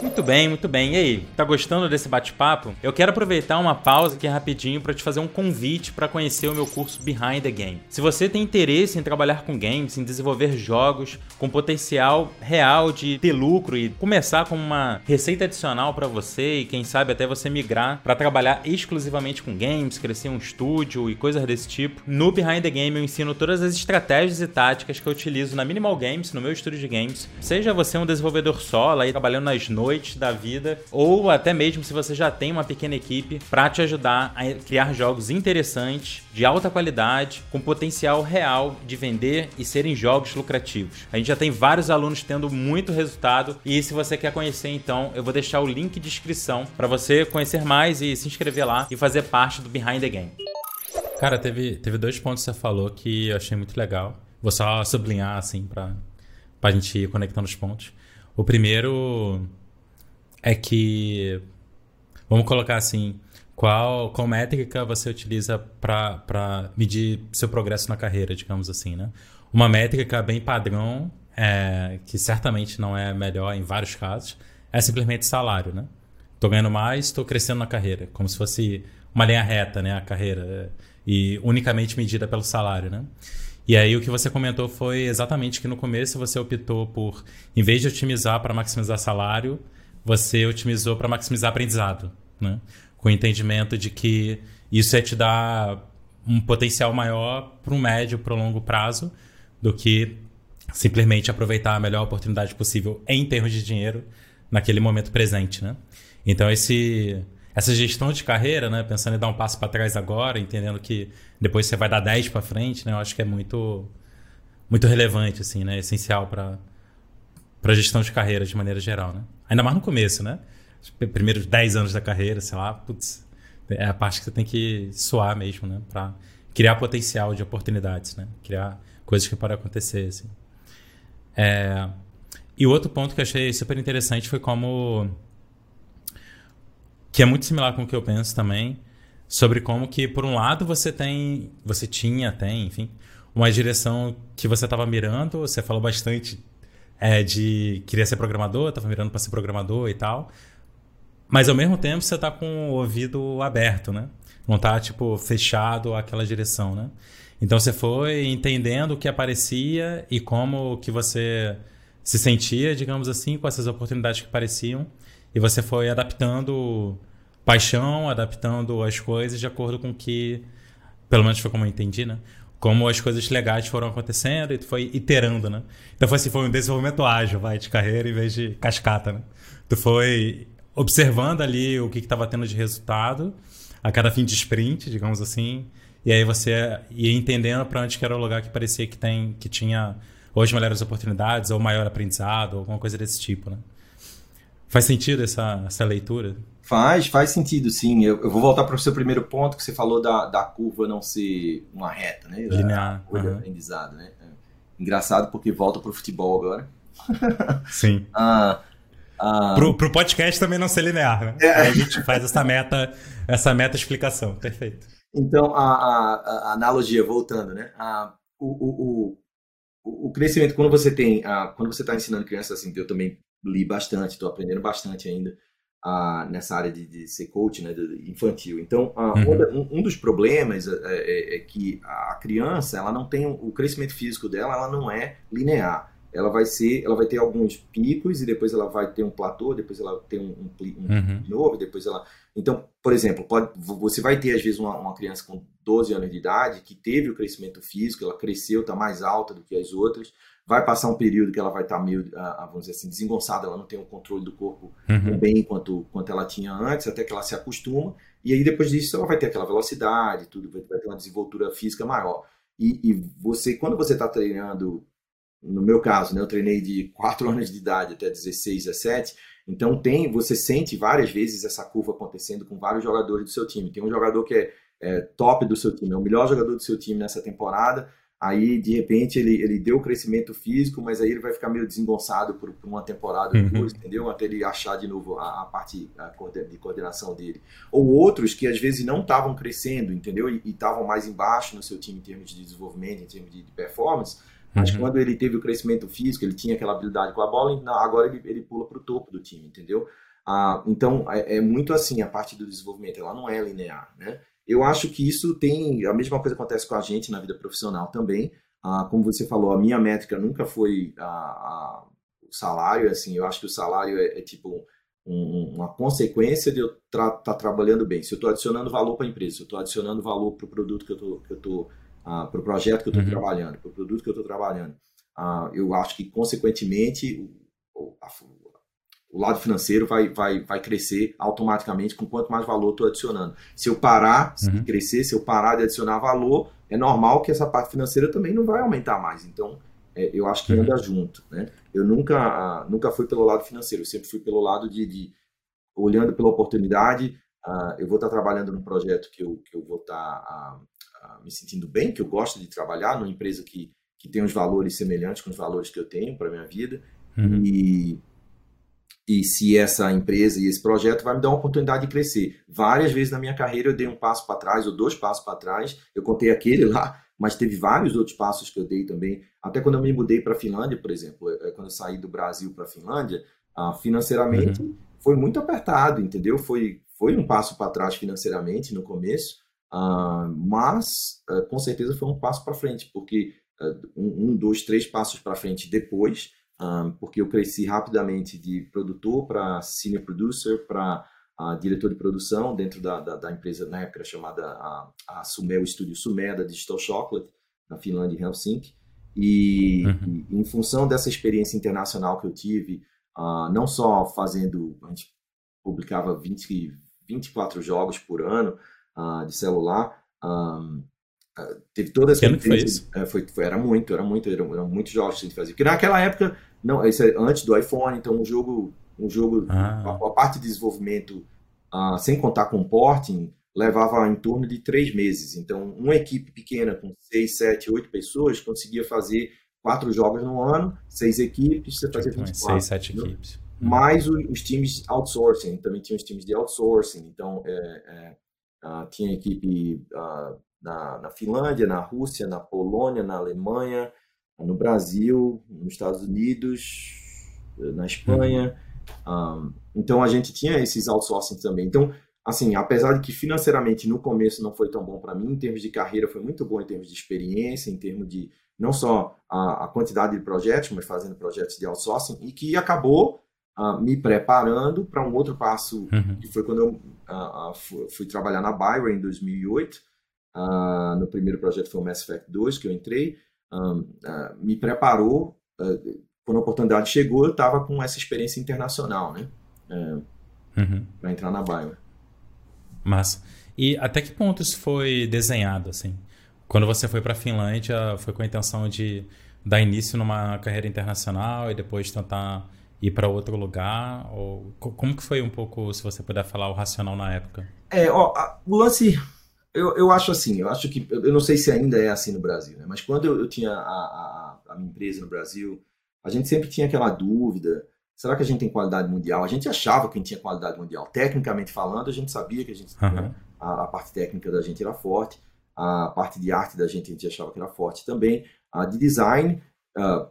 Muito bem, muito bem. E aí, tá gostando desse bate-papo? Eu quero aproveitar uma pausa aqui rapidinho para te fazer um convite para conhecer o meu curso Behind the Game. Se você tem interesse em trabalhar com games, em desenvolver jogos com potencial real de ter lucro e começar com uma receita adicional para você e quem sabe até você migrar para trabalhar exclusivamente com games, crescer um estúdio e coisas desse tipo, no Behind the Game eu ensino todas as estratégias e táticas que eu utilizo na Minimal Games, no meu estúdio de games. Seja você um desenvolvedor solo aí trabalhando nas noites da vida, ou até mesmo se você já tem uma pequena equipe para te ajudar a criar jogos interessantes, de alta qualidade, com potencial real de vender e serem jogos lucrativos. A gente já tem vários alunos tendo muito resultado e se você quer conhecer então, eu vou deixar o link de inscrição para você conhecer mais e se inscrever lá e fazer parte do Behind the Game. Cara, teve, teve dois pontos que você falou que eu achei muito legal. Vou só sublinhar, assim, para a gente ir conectando os pontos. O primeiro é que. Vamos colocar assim. Qual, qual métrica você utiliza para medir seu progresso na carreira, digamos assim, né? Uma métrica bem padrão, é, que certamente não é melhor em vários casos, é simplesmente salário, né? Tô ganhando mais, estou crescendo na carreira, como se fosse uma linha reta, né? A carreira, e unicamente medida pelo salário, né? E aí o que você comentou foi exatamente que no começo você optou por, em vez de otimizar para maximizar salário, você otimizou para maximizar aprendizado, né? Com o entendimento de que isso é te dar um potencial maior para um médio, para um longo prazo, do que simplesmente aproveitar a melhor oportunidade possível em termos de dinheiro naquele momento presente, né? Então esse essa gestão de carreira, né, pensando em dar um passo para trás agora, entendendo que depois você vai dar 10 para frente, né, eu acho que é muito muito relevante assim, né, essencial para para gestão de carreira de maneira geral, né? Ainda mais no começo, né? Primeiros 10 anos da carreira, sei lá, putz, é a parte que você tem que suar mesmo, né, para criar potencial de oportunidades, né? Criar coisas que podem acontecer, assim. É... E outro ponto que eu achei super interessante foi como que é muito similar com o que eu penso também, sobre como que, por um lado, você tem, você tinha, tem, enfim, uma direção que você estava mirando, você falou bastante é, de queria ser programador, estava mirando para ser programador e tal, mas ao mesmo tempo você está com o ouvido aberto, né? Não está tipo, fechado àquela direção, né? Então você foi entendendo o que aparecia e como que você se sentia, digamos assim, com essas oportunidades que apareciam, e você foi adaptando paixão, adaptando as coisas de acordo com que, pelo menos foi como eu entendi, né? Como as coisas legais foram acontecendo e tu foi iterando, né? Então foi assim, foi um desenvolvimento ágil, vai, de carreira em vez de cascata, né? Tu foi observando ali o que estava tendo de resultado a cada fim de sprint, digamos assim, e aí você ia entendendo para onde que era o lugar que parecia que tem que tinha hoje melhores oportunidades ou maior aprendizado, ou alguma coisa desse tipo, né? Faz sentido essa, essa leitura? Faz, faz sentido, sim. Eu, eu vou voltar para o seu primeiro ponto, que você falou da, da curva não ser uma reta, né? Linear. Uhum. aprendizado, né? É. Engraçado porque volta para o futebol agora. Sim. ah, ah, pro, pro podcast também não ser linear, né? É. Aí a gente faz essa meta, essa meta explicação. Perfeito. Então, a, a, a analogia, voltando, né? A, o, o, o, o crescimento, quando você tem, a, quando você está ensinando crianças assim, eu também li bastante, estou aprendendo bastante ainda nessa área de, de, ser coach né, infantil. Então, uhum. um, um, dos problemas é, é, é, que a criança, ela não tem o crescimento físico dela, ela não é linear. Ela vai ser, ela vai ter alguns picos e depois ela vai ter um platô, depois ela tem um, um, um uhum. novo, depois ela. Então, por exemplo, pode, você vai ter às vezes uma, uma criança com 12 anos de idade que teve o crescimento físico, ela cresceu, está mais alta do que as outras, vai passar um período que ela vai estar tá meio, vamos dizer assim, desengonçada, ela não tem o controle do corpo uhum. bem quanto, quanto ela tinha antes, até que ela se acostuma, e aí depois disso ela vai ter aquela velocidade, tudo, vai ter uma desenvoltura física maior. E, e você, quando você está treinando, no meu caso, né, eu treinei de 4 anos de idade até 16, 17, então tem, você sente várias vezes essa curva acontecendo com vários jogadores do seu time. Tem um jogador que é, é top do seu time, é o melhor jogador do seu time nessa temporada, aí de repente ele, ele deu o crescimento físico, mas aí ele vai ficar meio desengonçado por, por uma temporada uhum. depois, entendeu? Até ele achar de novo a, a parte a, de coordenação dele. Ou outros que às vezes não estavam crescendo, entendeu? E estavam mais embaixo no seu time em termos de desenvolvimento, em termos de, de performance, mas uhum. quando ele teve o crescimento físico, ele tinha aquela habilidade com a bola, agora ele, ele pula para o topo do time, entendeu? Ah, então é, é muito assim a parte do desenvolvimento, ela não é linear, né? Eu acho que isso tem. A mesma coisa acontece com a gente na vida profissional também. Ah, como você falou, a minha métrica nunca foi a, a, o salário. Assim, eu acho que o salário é, é tipo um, uma consequência de eu estar tá trabalhando bem. Se eu estou adicionando valor para a empresa, se eu estou adicionando valor para o produto que eu estou. Que eu tô, ah, para o projeto que eu estou uhum. trabalhando, para o produto que eu estou trabalhando. Ah, eu acho que, consequentemente, o, a, o lado financeiro vai, vai, vai crescer automaticamente com quanto mais valor estou adicionando. Se eu parar uhum. de crescer, se eu parar de adicionar valor, é normal que essa parte financeira também não vai aumentar mais. Então, é, eu acho que uhum. anda junto. Né? Eu nunca, ah, nunca fui pelo lado financeiro, eu sempre fui pelo lado de, de olhando pela oportunidade. Uh, eu vou estar trabalhando num projeto que eu, que eu vou estar uh, uh, me sentindo bem, que eu gosto de trabalhar, numa empresa que, que tem os valores semelhantes com os valores que eu tenho para minha vida. Uhum. E e se essa empresa e esse projeto vai me dar uma oportunidade de crescer. Várias vezes na minha carreira eu dei um passo para trás ou dois passos para trás. Eu contei aquele lá, mas teve vários outros passos que eu dei também. Até quando eu me mudei para a Finlândia, por exemplo, é, é, quando eu saí do Brasil para a Finlândia, financeiramente uhum. foi muito apertado, entendeu? Foi, foi um passo para trás financeiramente no começo, uh, mas uh, com certeza foi um passo para frente, porque um, dois, três passos para frente depois um, porque eu cresci rapidamente de produtor para senior producer, para a diretor de produção dentro da, da, da, empresa, na época chamada a, a Sumé, o estúdio Sumé da Digital Chocolate, na Finlândia, em Helsinki. E, uhum. e, em função dessa experiência internacional que eu tive, uh, não só fazendo, a gente publicava 20, 24 jogos por ano uh, de celular, um, uh, teve toda essa... Que foi isso? É, foi, foi, era muito, era muito, eram, eram muitos jogos que a gente fazia. Porque naquela época, não, isso é antes do iPhone, então um jogo, um jogo ah. a, a, parte de desenvolvimento, sem contar com porting, levava em torno de três meses. Então, uma equipe pequena com seis, sete, oito pessoas conseguia fazer quatro jogos no ano, seis equipes, você fazia 24. Seis, sete equipes. Mais os times outsourcing, também tinha os times de outsourcing. Então, é, é, uh, tinha equipe uh, na, na Finlândia, na Rússia, na Polônia, na Alemanha, no Brasil, nos Estados Unidos, na Espanha. Uhum. Um, então, a gente tinha esses outsourcing também. Então, assim, apesar de que financeiramente no começo não foi tão bom para mim, em termos de carreira foi muito bom em termos de experiência, em termos de não só a, a quantidade de projetos, mas fazendo projetos de outsourcing, e que acabou uh, me preparando para um outro passo, uhum. que foi quando eu uh, fui, fui, trabalhar na Byron em 2008, no primeiro projeto foi o Mass Effect 2, que eu entrei, me preparou, quando a oportunidade chegou, eu estava com essa experiência internacional, né? Uhum. Para entrar na Byron. Mas e até que ponto isso foi desenhado assim? Quando você foi para a Finlândia, foi com a intenção de dar início numa carreira internacional e depois tentar ir para outro lugar? Ou como que foi um pouco, se você puder falar o racional na época? É, ó, a, o lance, eu, eu acho assim, eu acho que, eu não sei se ainda é assim no Brasil, né? Mas quando eu, eu tinha a, a, a minha empresa no Brasil, a gente sempre tinha aquela dúvida Será que a gente tem qualidade mundial? A gente achava que a gente tinha qualidade mundial. Tecnicamente falando, a gente sabia que a gente uhum. a, a, parte técnica da gente era forte, a parte de arte da gente a gente achava que era forte também, a de design uh,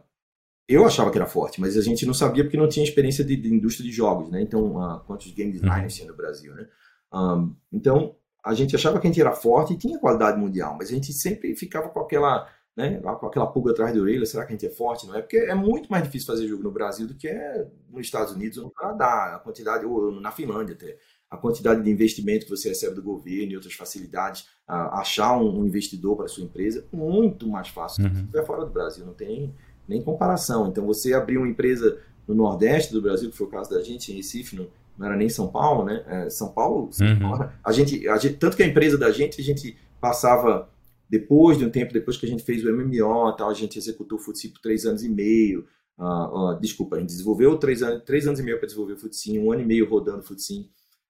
eu achava que era forte, mas a gente não sabia porque não tinha experiência de, de indústria de jogos, né? Então, uh, quantos game designers uhum. tinha no Brasil, né? Um, então, a gente achava que a gente era forte e tinha qualidade mundial, mas a gente sempre ficava com aquela né, com aquela pulga atrás da orelha, será que a gente é forte? Não é? Porque é muito mais difícil fazer jogo no Brasil do que é nos Estados Unidos ou no Canadá, a quantidade, ou na Finlândia até. A quantidade de investimento que você recebe do governo e outras facilidades, achar um investidor para a sua empresa, muito mais fácil uhum. se estiver fora do Brasil, não tem nem comparação. Então, você abrir uma empresa no Nordeste do Brasil, que foi o caso da gente, em Recife, não, não era nem São Paulo, né? É, São Paulo, uhum. Paulo a, gente, a gente, tanto que a empresa da gente, a gente passava depois de um tempo, depois que a gente fez o MMO, tal, a gente executou o Futsi por três anos e meio. Uh, uh, desculpa, a gente desenvolveu três anos, três anos e meio para desenvolver o Futsim, um ano e meio rodando o Futsim.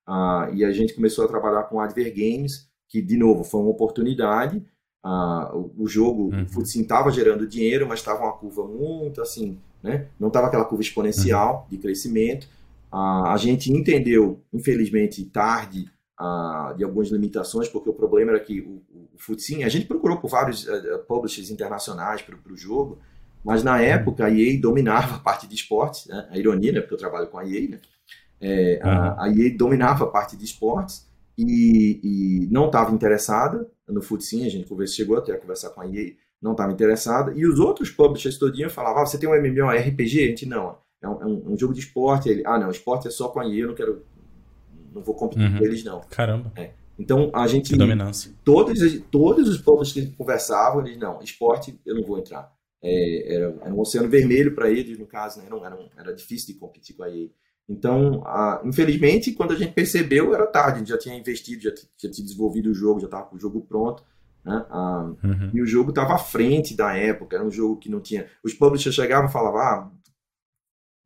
Uh, e a gente começou a trabalhar com Adver Games, que, de novo, foi uma oportunidade. o, o, jogo, uhum. o Futsim estava gerando dinheiro, mas estava uma curva muito assim, né? não estava aquela curva exponencial uhum. de crescimento. A gente entendeu, infelizmente, tarde, de algumas limitações, porque o problema era que o, o, Futsim, a gente procurou por vários uh, publishers internacionais para o jogo, mas na época a EA dominava a parte de esportes, né? a ironia, né? porque eu trabalho com a EA, né? É, uhum. a, a, EA dominava a parte de esportes e, e não estava interessada no Futsim, a gente conversa, chegou até a conversar com a EA, não estava interessada, e os outros publishers todinho falavam, ah, você tem um MMORPG? A gente, não, é um, é um, jogo de esporte, ele, ah não, esporte é só com a EA, eu não quero não vou competir uhum. com eles, não. Caramba. É. Então, a gente. Que dominância. Todos, todos os povos que conversavam, eles, não, esporte eu não vou entrar. É, era, era, um oceano vermelho para eles, no caso, né? Não, era, um, era difícil de competir com a EA. Então, a, infelizmente, quando a gente percebeu, era tarde, a gente já tinha investido, já, já tinha desenvolvido o jogo, já estava com o jogo pronto. Né? Ah, uhum. E o jogo estava à frente da época, era um jogo que não tinha. Os publishers chegavam e falavam: ah,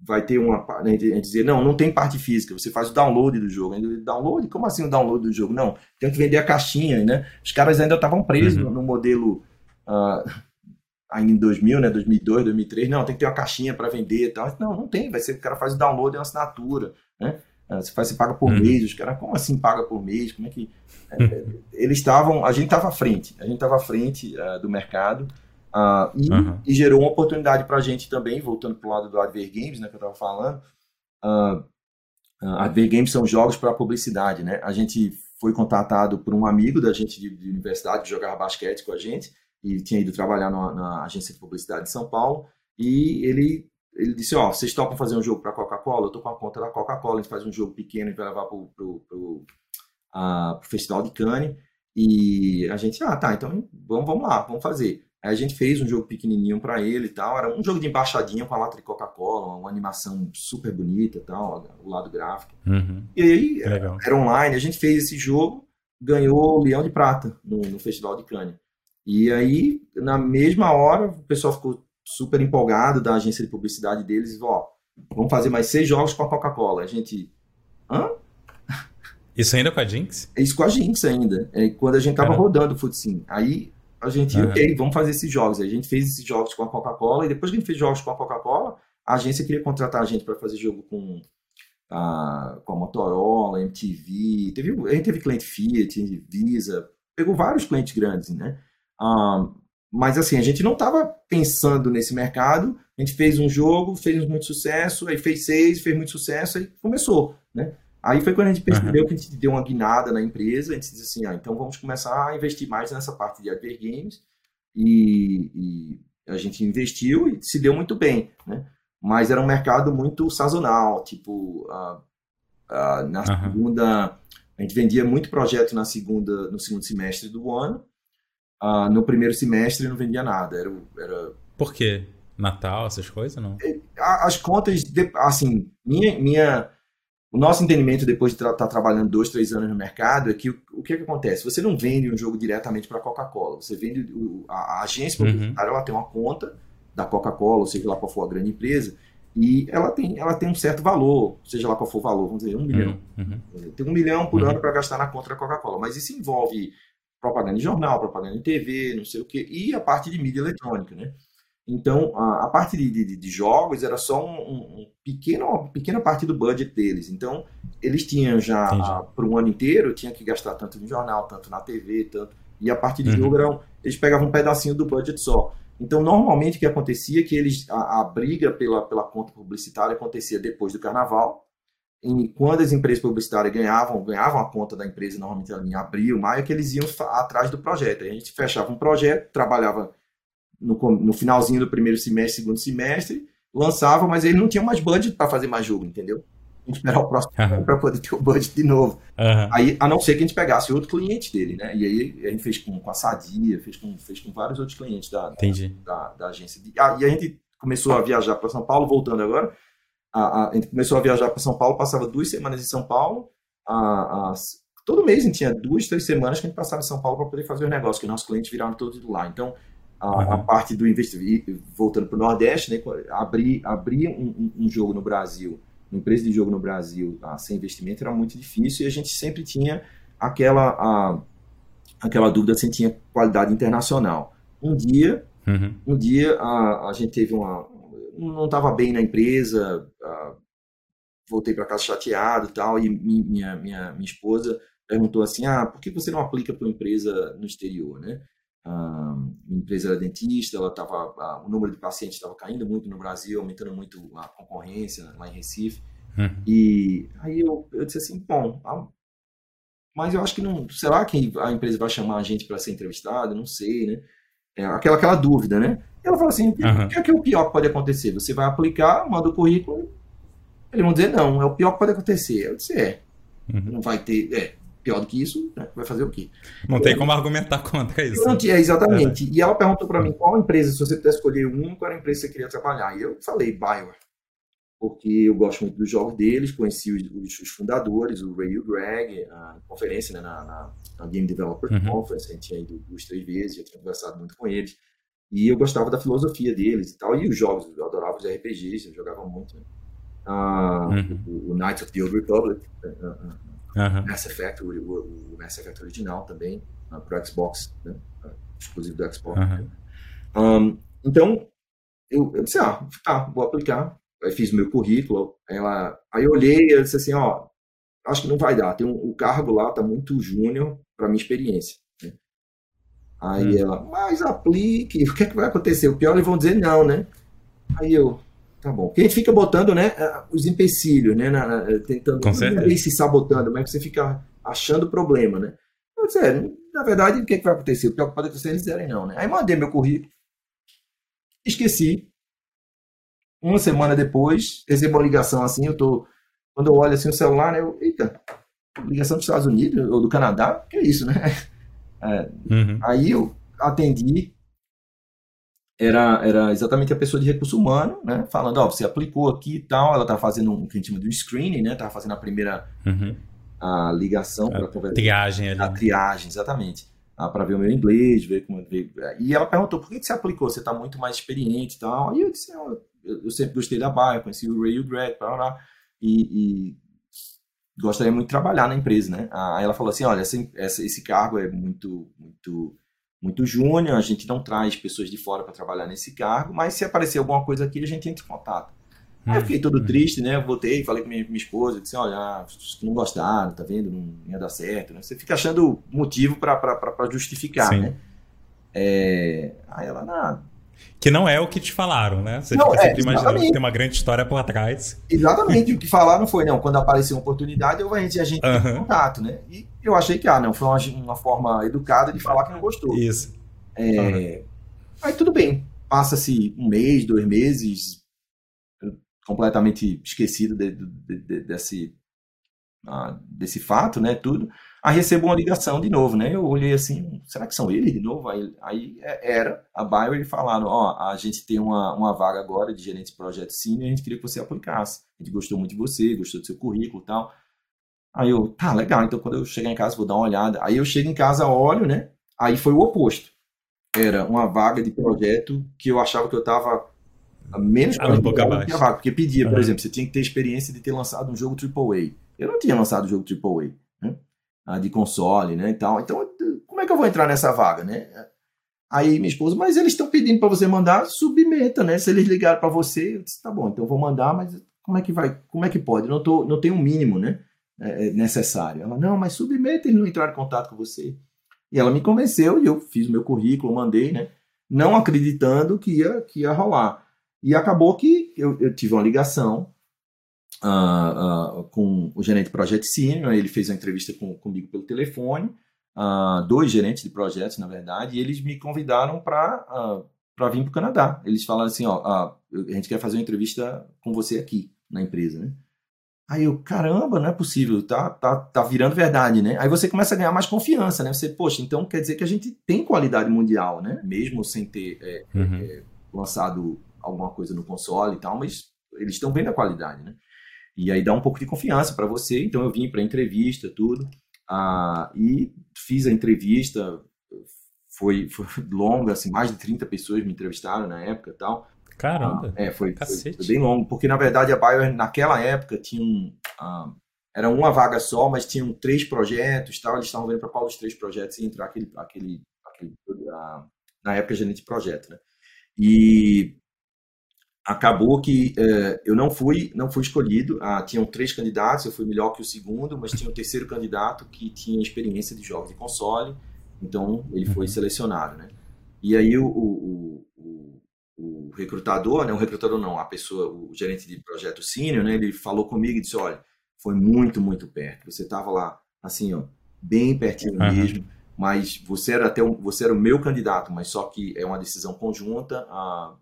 vai ter uma. A gente dizer, não, não tem parte física, você faz o download do jogo. Download? Como assim o download do jogo? Não, tem que vender a caixinha, né? Os caras ainda estavam presos uhum. no modelo. Uh, ainda em 2000, né, 2002, 2003, não, tem que ter uma caixinha para vender e tal. Não, não tem, vai ser, o cara faz o download, é uma assinatura, né? Ah, você faz, você paga por uhum. mês, os caras, como assim paga por mês? Como é que. É, eles estavam, a gente estava à frente, a gente estava à frente uh, do mercado, Uh, e, uhum. e, gerou uma oportunidade para a gente também, voltando para o lado do Adver Games, né, que eu estava falando. Uh, uh, Adver Games são jogos para publicidade, né? A gente foi contatado por um amigo da gente de, de, universidade que jogava basquete com a gente e tinha ido trabalhar na, na, agência de publicidade de São Paulo e ele ele disse, ó, vocês topam fazer um jogo para Coca-Cola? Eu tô com a conta da Coca-Cola, a gente faz um jogo pequeno e vai levar pro, pro, pro, a, pro Festival de Cannes. E a gente, ah, tá, então vamos, vamos lá, vamos fazer. Aí a gente fez um jogo pequenininho para ele e tal. Era um jogo de embaixadinha com a lata de Coca-Cola, uma animação super bonita e tal, o lado gráfico. Uhum. E aí, Legal. era online, a gente fez esse jogo, ganhou o Leão de Prata no, no Festival de Cannes. E aí, na mesma hora, o pessoal ficou super empolgado da agência de publicidade deles, ó, vamos fazer mais seis jogos com a Coca-Cola. A gente, hã? Isso ainda com a Jinx? Isso com a Jinx ainda. É quando a gente tava rodando o Futsim. Aí a gente, uhum. ok, vamos fazer esses jogos. A gente fez esses jogos com a Coca-Cola e depois que a gente fez jogos com a Coca-Cola, a agência queria contratar a gente para fazer jogo com a, com a Motorola, MTV. Teve, a gente teve cliente Fiat, Visa, pegou vários clientes grandes, né? Um, mas assim, a gente não estava pensando nesse mercado. A gente fez um jogo, fez muito sucesso, aí fez seis, fez muito sucesso, aí começou, né? Aí foi quando a gente percebeu uhum. que a gente deu uma guinada na empresa, a gente disse assim, ah, então vamos começar a investir mais nessa parte de adver games, e, e, a gente investiu e se deu muito bem, né? Mas era um mercado muito sazonal, tipo, na uhum. segunda, a gente vendia muito projeto na segunda, no segundo semestre do ano, no primeiro semestre não vendia nada, era... era... Por quê? Natal, essas coisas, não? É, as contas, assim, minha... minha o nosso entendimento, depois de estar tá trabalhando dois, três anos no mercado, é que o, o que, é que acontece? Você não vende um jogo diretamente para a Coca-Cola. Você vende. O, a, a, agência uhum. publicitária uhum. ela tem uma conta da Coca-Cola, seja lá qual for a grande empresa, e ela tem, ela tem um certo valor, seja lá qual for o valor, vamos dizer, um milhão. Uhum. Tem um milhão por uhum. ano para gastar na conta da Coca-Cola. Mas isso envolve propaganda em jornal, propaganda em TV, não sei o quê, e a parte de mídia eletrônica, né? Então, a, a parte de, de, de, jogos era só um, um, pequeno, uma pequena parte do budget deles. Então, eles tinham já, para um ano inteiro, tinha que gastar tanto no jornal, tanto na TV, tanto. E a parte de uhum. jogo, era eles pegavam um pedacinho do budget só. Então, normalmente, o que acontecia é que eles, a, a briga pela, pela conta publicitária acontecia depois do carnaval. E quando as empresas publicitárias ganhavam, ganhavam a conta da empresa, normalmente em abril, maio, é que eles iam atrás do projeto. A gente fechava um projeto, trabalhava no, no finalzinho do primeiro semestre, segundo semestre, lançava, mas ele não tinha mais budget para fazer mais jogo, entendeu? A gente esperar o próximo uhum. para poder ter o budget de novo. Uhum. Aí, a não ser que a gente pegasse outro cliente dele, né? E aí a gente fez com, com a Sadia, fez com, fez com vários outros clientes da, da, da, da agência. De, ah, e a gente começou a viajar para São Paulo, voltando agora. A, a, a gente começou a viajar para São Paulo, passava duas semanas em São Paulo. A, todo mês a gente tinha duas, três semanas que a gente passava em São Paulo para poder fazer os negócios, que nossos clientes viraram todos lá. Então, a, uhum. a parte do investimento, voltando para o Nordeste, né, abrir, abrir um, um, jogo no Brasil, uma empresa de jogo no Brasil ah, sem investimento era muito difícil e a gente sempre tinha aquela, a, aquela dúvida se tinha qualidade internacional. Um dia, uhum. um dia a, a gente teve uma. não estava bem na empresa, a, voltei para casa chateado e tal, e minha, minha, minha esposa perguntou assim: ah, por que você não aplica para uma empresa no exterior, né? A empresa era dentista, ela tava, o número de pacientes estava caindo muito no Brasil, aumentando muito a concorrência lá em Recife. Uhum. E aí eu, eu disse assim, bom, mas eu acho que não, será que a empresa vai chamar a gente para ser entrevistado? Não sei, né? É aquela, aquela dúvida, né? E ela falou assim, o uhum. que é, que é o pior que pode acontecer? Você vai aplicar, manda o currículo, eles vão dizer não, é o pior que pode acontecer. Eu disse, é, uhum. não vai ter, é, pior do que isso, né? vai fazer o quê? Não tem como argumentar contra isso. Não tinha, exatamente. É. E ela perguntou para mim qual empresa, se você pudesse escolher um, qual era a empresa que você queria trabalhar. E eu falei Bioware, porque eu gosto muito dos jogos deles, conheci os, os, os fundadores, o Ray e o Greg, a conferência, né, na, na, na Game Developer uhum. Conference, a gente tinha ido duas, três vezes, já tinha conversado muito com eles. E eu gostava da filosofia deles e tal, e os jogos, eu adorava os RPGs, eu jogava muito. Né? Ah, uhum. o, o Knights of the Old Republic, uh, Uhum. Mass Effect, o, o, Mass Effect original também, uh, para o Xbox, né? Uh, exclusivo do Xbox. Uhum. Um, então, eu, eu, disse, ah, tá, vou aplicar. Aí fiz meu currículo, ela, aí eu olhei e disse assim, ó, acho que não vai dar, tem um, o cargo lá tá muito júnior para minha experiência. Né? Aí hum. ela, mas aplique, o que é que vai acontecer? O pior, eles vão dizer não, né? Aí eu, Tá bom. Porque fica botando né, os empecilhos, né? Na, na, tentando Com se sabotando, mas você fica achando problema, né? Eu disse, é, na verdade, o que, é que vai acontecer? O pior que pode acontecer, eles dizerem não, né? Aí mandei meu currículo, esqueci. uma semana depois, recebo uma ligação assim, eu tô. Quando eu olho assim o celular, né, eu, eita, ligação dos Estados Unidos ou do Canadá, que é isso, né? É, uhum. Aí eu atendi, era, era exatamente a pessoa de recurso humano, né? Falando, ó, você aplicou aqui e tal, ela tá fazendo um que a gente chama do screening, né? Tava fazendo a primeira uhum. a ligação para conversar. Triagem ali. A né? triagem, exatamente. Ah, para ver o meu inglês, ver como. Ver... E ela perguntou por que, que você aplicou? Você está muito mais experiente e tal. Aí eu disse, eu, eu sempre gostei da Baia, conheci o Ray e o Greg, blá, blá, e, e gostaria muito de trabalhar na empresa, né? Aí ela falou assim, olha, essa, esse cargo é muito, muito, muito júnior, a gente não traz pessoas de fora para trabalhar nesse cargo, mas se aparecer alguma coisa aqui, a gente entra em contato. Aí eu fiquei todo hum. triste, né? Eu voltei, falei com minha, minha esposa, disse, olha, ah, não gostaram, tá vendo? Não ia dar certo, né? Você fica achando motivo para justificar, Sim. né? É... Aí ela, nada. Que não é o que te falaram, né? Você não, fica é, sempre imaginando que tem uma grande história por trás. Exatamente, o que falaram foi, não, quando apareceu uma oportunidade, eu, a gente, a gente uhum. contato, né? E eu achei que, ah, não, foi uma, uma forma educada de falar que não gostou. Isso. É... Uhum. Aí tudo bem, passa-se um mês, dois meses, completamente esquecido de, de, de, desse, ah, desse fato, né, tudo. Aí recebo uma ligação de novo, né? Eu olhei assim, será que são eles de novo? Aí, aí é, era a Bayer e falaram, ó, a gente tem uma, uma vaga agora de gerente de projeto senior, a gente queria que você aplicasse. A gente gostou muito de você, gostou do seu currículo e tal. Aí eu, tá, legal, então quando eu chegar em casa vou dar uma olhada. Aí eu chego em casa, olho, né? Aí foi o oposto. Era uma vaga de projeto que eu achava que eu estava menos ah, um pouco abaixo. Vaga, porque pedia, por uhum. exemplo, você tinha que ter experiência de ter lançado um jogo AAA. Eu não tinha lançado um jogo AAA, de console, né, e tal. Então, como é que eu vou entrar nessa vaga, né? Aí minha esposa, mas eles estão pedindo para você mandar, submeta, né? Se eles ligaram para você, eu disse, tá bom, então vou mandar, mas como é que vai? Como é que pode? Não tô, não tem um mínimo, né? É, é necessário. Ela, não, mas submeta, eles não entraram em contato com você. E ela me convenceu e eu fiz meu currículo, mandei, né? Não acreditando que ia, que ia rolar. E acabou que eu, eu tive uma ligação uh, uh, com o gerente de projeto senior, ele fez uma entrevista com, comigo pelo telefone, uh, dois gerentes de projetos, na verdade, e eles me convidaram para para vir para o Canadá. Eles falaram assim, ó, a gente quer fazer uma entrevista com você aqui na empresa, né? Aí eu, caramba, não é possível, tá, tá, tá virando verdade, né? Aí você começa a ganhar mais confiança, né? Você, poxa, então quer dizer que a gente tem qualidade mundial, né? Mesmo sem ter é, uhum. é, lançado alguma coisa no console e tal, mas eles estão vendo a qualidade, né? E aí dá um pouco de confiança para você. Então eu vim para entrevista, tudo, ah, e fiz a entrevista. Foi, foi longa, assim, mais de 30 pessoas me entrevistaram na época tal. Caramba! Ah, é, foi, foi, foi, bem longo, porque na verdade a Bayer naquela época tinha um. Ah, era uma vaga só, mas tinham três projetos tal. Eles estavam vendo para qual dos três projetos ia entrar aquele. aquele, aquele ah, na época, gerente de projeto, né? E acabou que é, eu não fui não fui escolhido. Ah, tinham três candidatos eu fui melhor que o segundo mas tinha o terceiro candidato que tinha experiência de jogos de console então ele foi uhum. selecionado né? E aí o, o, o, o recrutador né? O recrutador não a pessoa o gerente de projeto sênior né? Ele falou comigo e disse olha foi muito muito perto. Você estava lá assim ó bem pertinho uhum. mesmo mas você era até um, você era o meu candidato mas só que é uma decisão conjunta a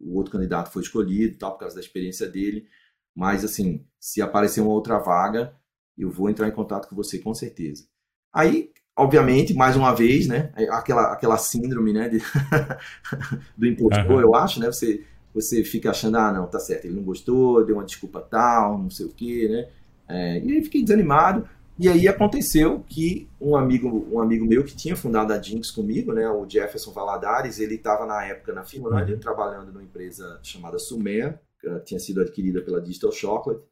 o outro candidato foi escolhido, tal, por causa da experiência dele. Mas, assim, se aparecer uma outra vaga, eu vou entrar em contato com você com certeza. Aí, obviamente, mais uma vez, né, é aquela, aquela síndrome, né, de do impostor, uhum. eu acho, né, você, você fica achando, ah, não, tá certo, ele não gostou, deu uma desculpa tal, não sei o quê, né, é, e aí fiquei desanimado, e aí aconteceu que um amigo, um amigo meu que tinha fundado a Jinx comigo, né, o Jefferson Valadares, ele estava na época na Finlândia uhum. trabalhando numa empresa chamada Sumer, que tinha sido adquirida pela Digital Chocolate,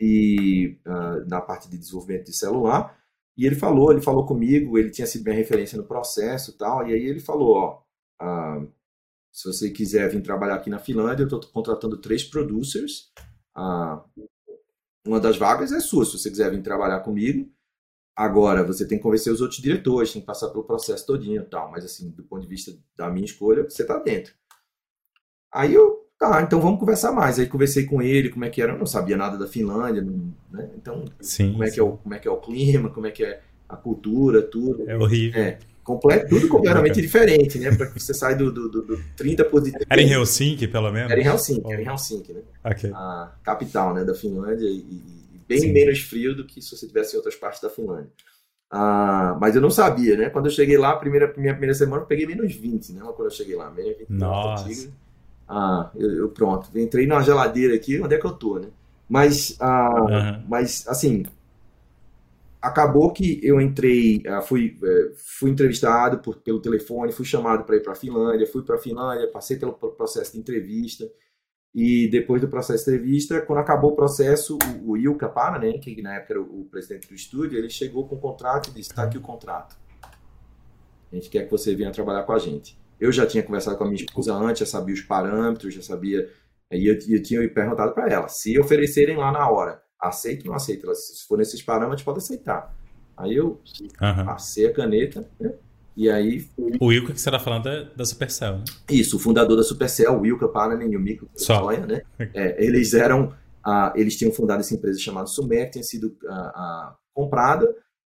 e uh, na parte de desenvolvimento de celular. E ele falou, ele falou comigo, ele tinha sido minha referência no processo, tal. E aí ele falou, ó, uh, se você quiser vir trabalhar aqui na Finlândia, eu estou contratando três producers. Uh, uma das vagas é sua, se você quiser vir trabalhar comigo. Agora, você tem que convencer os outros diretores, tem que passar pelo processo todinho e tal. Mas, assim, do ponto de vista da minha escolha, você está dentro. Aí eu, tá, então vamos conversar mais. Aí conversei com ele, como é que era. Eu não sabia nada da Finlândia, não, né? Então, sim, como, é sim. que é o, como é que é o clima, como é que é a cultura, tudo. É horrível. É. completo, tudo completamente diferente, né? Para que você saia do, do, do, do 30 positivo. Era em Helsinki, pelo menos? Era em Helsinki, era em Helsinki, né? A capital né, da Finlândia e, e bem Sim. menos frio do que se você tivesse em outras partes da Finlândia. Ah, mas eu não sabia, né? Quando eu cheguei lá, primeira, minha primeira semana, eu peguei menos 20, né? Quando eu cheguei lá, menos 20. Nossa. Ah, eu, eu, pronto, entrei numa geladeira aqui, onde é que eu tô, né? Mas, ah, uhum. mas assim, acabou que eu entrei, ah, fui, eh, fui entrevistado por, pelo telefone, fui chamado para ir para a Finlândia, fui para a Finlândia, passei pelo processo de entrevista. E depois do processo de entrevista, quando acabou o processo, o, o Ilka né, que na época era o, o, presidente do estúdio, ele chegou com o contrato e disse: está aqui o contrato. A gente quer que você venha trabalhar com a gente. Eu já tinha conversado com a minha esposa antes, já sabia os parâmetros, já sabia. E eu, eu tinha perguntado para ela: se oferecerem lá na hora, aceito ou não aceito? Ela, se for nesses parâmetros, pode aceitar. Aí eu uhum. passei a caneta, né? E aí. O Wilka que você está falando é da Supercell, né? Isso, o fundador da Supercell, o Wilka Pananen e o Miko Soya, né? É, eles eram. Ah, eles tinham fundado essa empresa chamada Sumer, que tinha sido ah, ah, comprada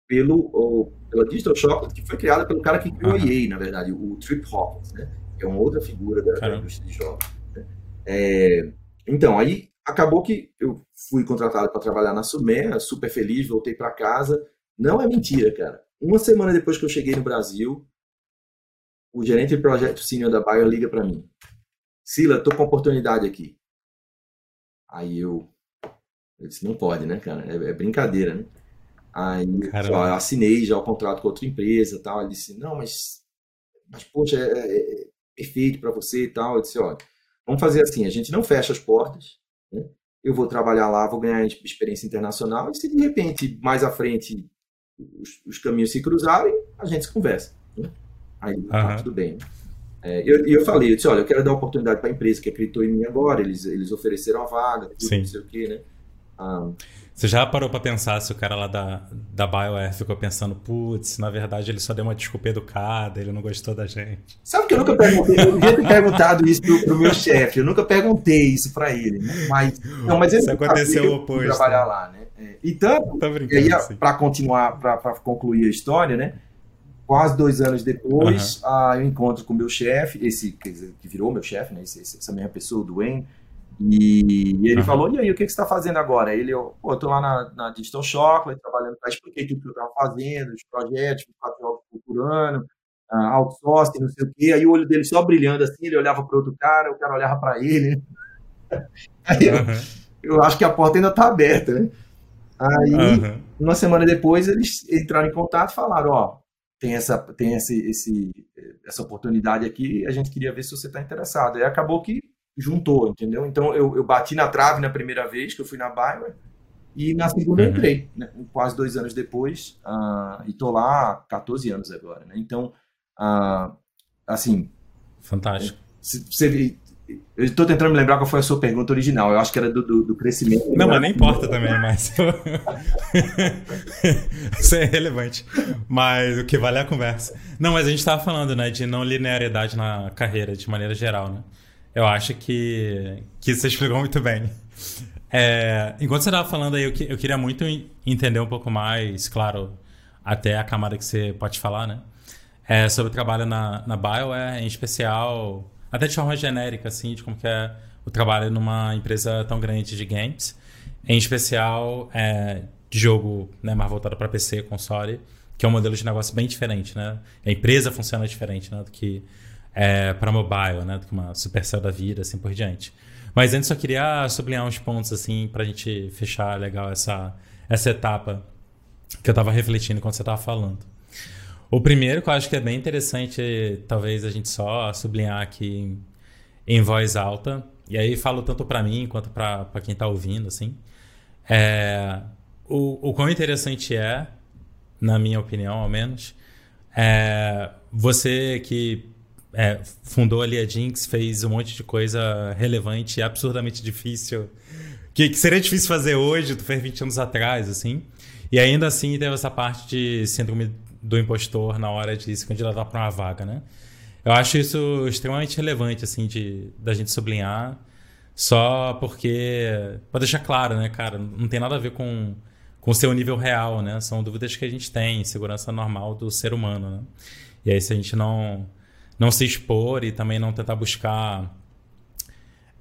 pelo, o, pela Digital Chocolate, que foi criada pelo cara que criou uhum. a EA, na verdade, o Trip Hawkins, né? Que é uma outra figura da, da indústria de jogos. Né? É, então, aí acabou que eu fui contratado para trabalhar na Sumer, super feliz, voltei para casa. Não é mentira, cara. Uma semana depois que eu cheguei no Brasil, o gerente de projeto senior da Bayer liga para mim. Sila, tô com oportunidade aqui. Aí eu, eu disse, não pode, né, cara? É, é brincadeira, né? Aí eu assinei já o contrato com outra empresa tal. Ele disse, não, mas, mas poxa, é, é, é perfeito para você e tal. Eu disse, olha, vamos fazer assim, a gente não fecha as portas, né? eu vou trabalhar lá, vou ganhar experiência internacional, e se de repente, mais à frente, os, os caminhos se cruzarem, a gente se conversa. Né? Aí uhum. tá tudo bem. É, eu, eu falei, eu disse, olha, eu quero dar oportunidade para a empresa que acreditou em mim agora, eles, eles ofereceram a vaga, tudo, não sei o quê, né? Ah, você já parou para pensar se o cara lá da, da BioWare ficou pensando, putz, na verdade ele só deu uma desculpa educada, ele não gostou da gente? Sabe que eu nunca perguntei, eu devia ter perguntado isso pro, pro meu chefe, eu nunca perguntei isso para ele, né? Mas, não, mas ele Isso aconteceu o oposto. trabalhar lá, né? É, e tanto, para continuar, para concluir a história, né? Quase dois anos depois, uhum. ah, eu encontro com o meu chefe, esse que virou meu chefe, né? Esse, essa mesma pessoa, o Dwayne, e, e ele uhum. falou, e aí, o que, que você está fazendo agora? Ele, eu, pô, eu tô lá na, na Digital Chocolate, trabalhando, para expliquei tudo que eu estava fazendo, os projetos, quatro horas por ano, uh, outsourcing, não sei o quê. Aí o olho dele só brilhando assim, ele olhava para outro cara, o cara olhava para ele. Aí eu, uhum. eu, acho que a porta ainda está aberta, né? Aí, uhum. uma semana depois, eles entraram em contato e falaram, ó, tem essa, tem esse, esse, essa oportunidade aqui, a gente queria ver se você está interessado. Aí acabou que juntou, entendeu? Então eu, eu bati na trave na primeira vez que eu fui na Bayer e na segunda uhum. eu entrei, né? quase dois anos depois, uh, e tô lá há 14 anos agora, né? Então, uh, assim... Fantástico. Você, eu estou tentando me lembrar qual foi a sua pergunta original. Eu acho que era do, do, do crescimento. Não, mas nem importa também, mas. Isso é relevante. Mas o que vale é a conversa. Não, mas a gente estava falando, né, de não linearidade na carreira, de maneira geral, né? Eu acho que, que você explicou muito bem. É, enquanto você estava falando aí, eu, eu queria muito entender um pouco mais, claro, até a camada que você pode falar, né? É, sobre o trabalho na, na BioWare, em especial, até de forma genérica, assim, de como que é o trabalho numa empresa tão grande de games, em especial é, de jogo né, mais voltado para PC, console, que é um modelo de negócio bem diferente, né? A empresa funciona diferente né, do que é, para mobile, né? Do que uma Supercell da vida, assim por diante. Mas antes só queria sublinhar uns pontos assim para a gente fechar legal essa, essa etapa que eu estava refletindo quando você estava falando. O primeiro que eu acho que é bem interessante, talvez a gente só sublinhar aqui em, em voz alta, e aí falo tanto para mim quanto para quem está ouvindo, assim, é, o, o quão interessante é, na minha opinião ao menos, é, você que é, fundou ali a Jinx, fez um monte de coisa relevante e absurdamente difícil. Que, que, seria difícil fazer hoje, tu fez 20 anos atrás, assim. E ainda assim teve essa parte de síndrome do impostor na hora de se candidatar para uma vaga, né? Eu acho isso extremamente relevante, assim, de da gente sublinhar, só porque, para deixar claro, né, cara, não tem nada a ver com com seu nível real, né? São dúvidas que a gente tem, segurança normal do ser humano, né? E aí, se a gente não, não se expor e também não tentar buscar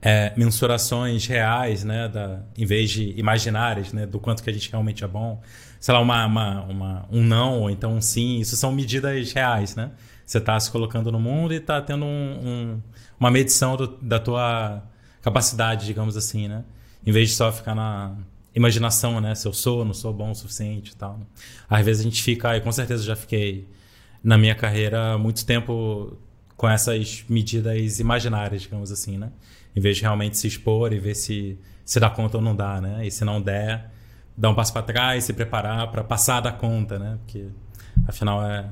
é, mensurações reais, né, da, em vez de imaginárias, né, do quanto que a gente realmente é bom, sei lá, uma, uma, uma um não ou então um sim, isso são medidas reais, né? Você está se colocando no mundo e está tendo um, um, uma medição do, da tua capacidade, digamos assim, né? Em vez de só ficar na imaginação, né? Se eu sou, não sou bom o suficiente e tal. Né? Às vezes a gente fica, e com certeza já fiquei na minha carreira muito tempo com essas medidas imaginárias, digamos assim, né? Em vez de realmente se expor e ver se se dá conta ou não dá, né? E se não der, dar um passo para trás, se preparar para passar da conta, né? Porque afinal é,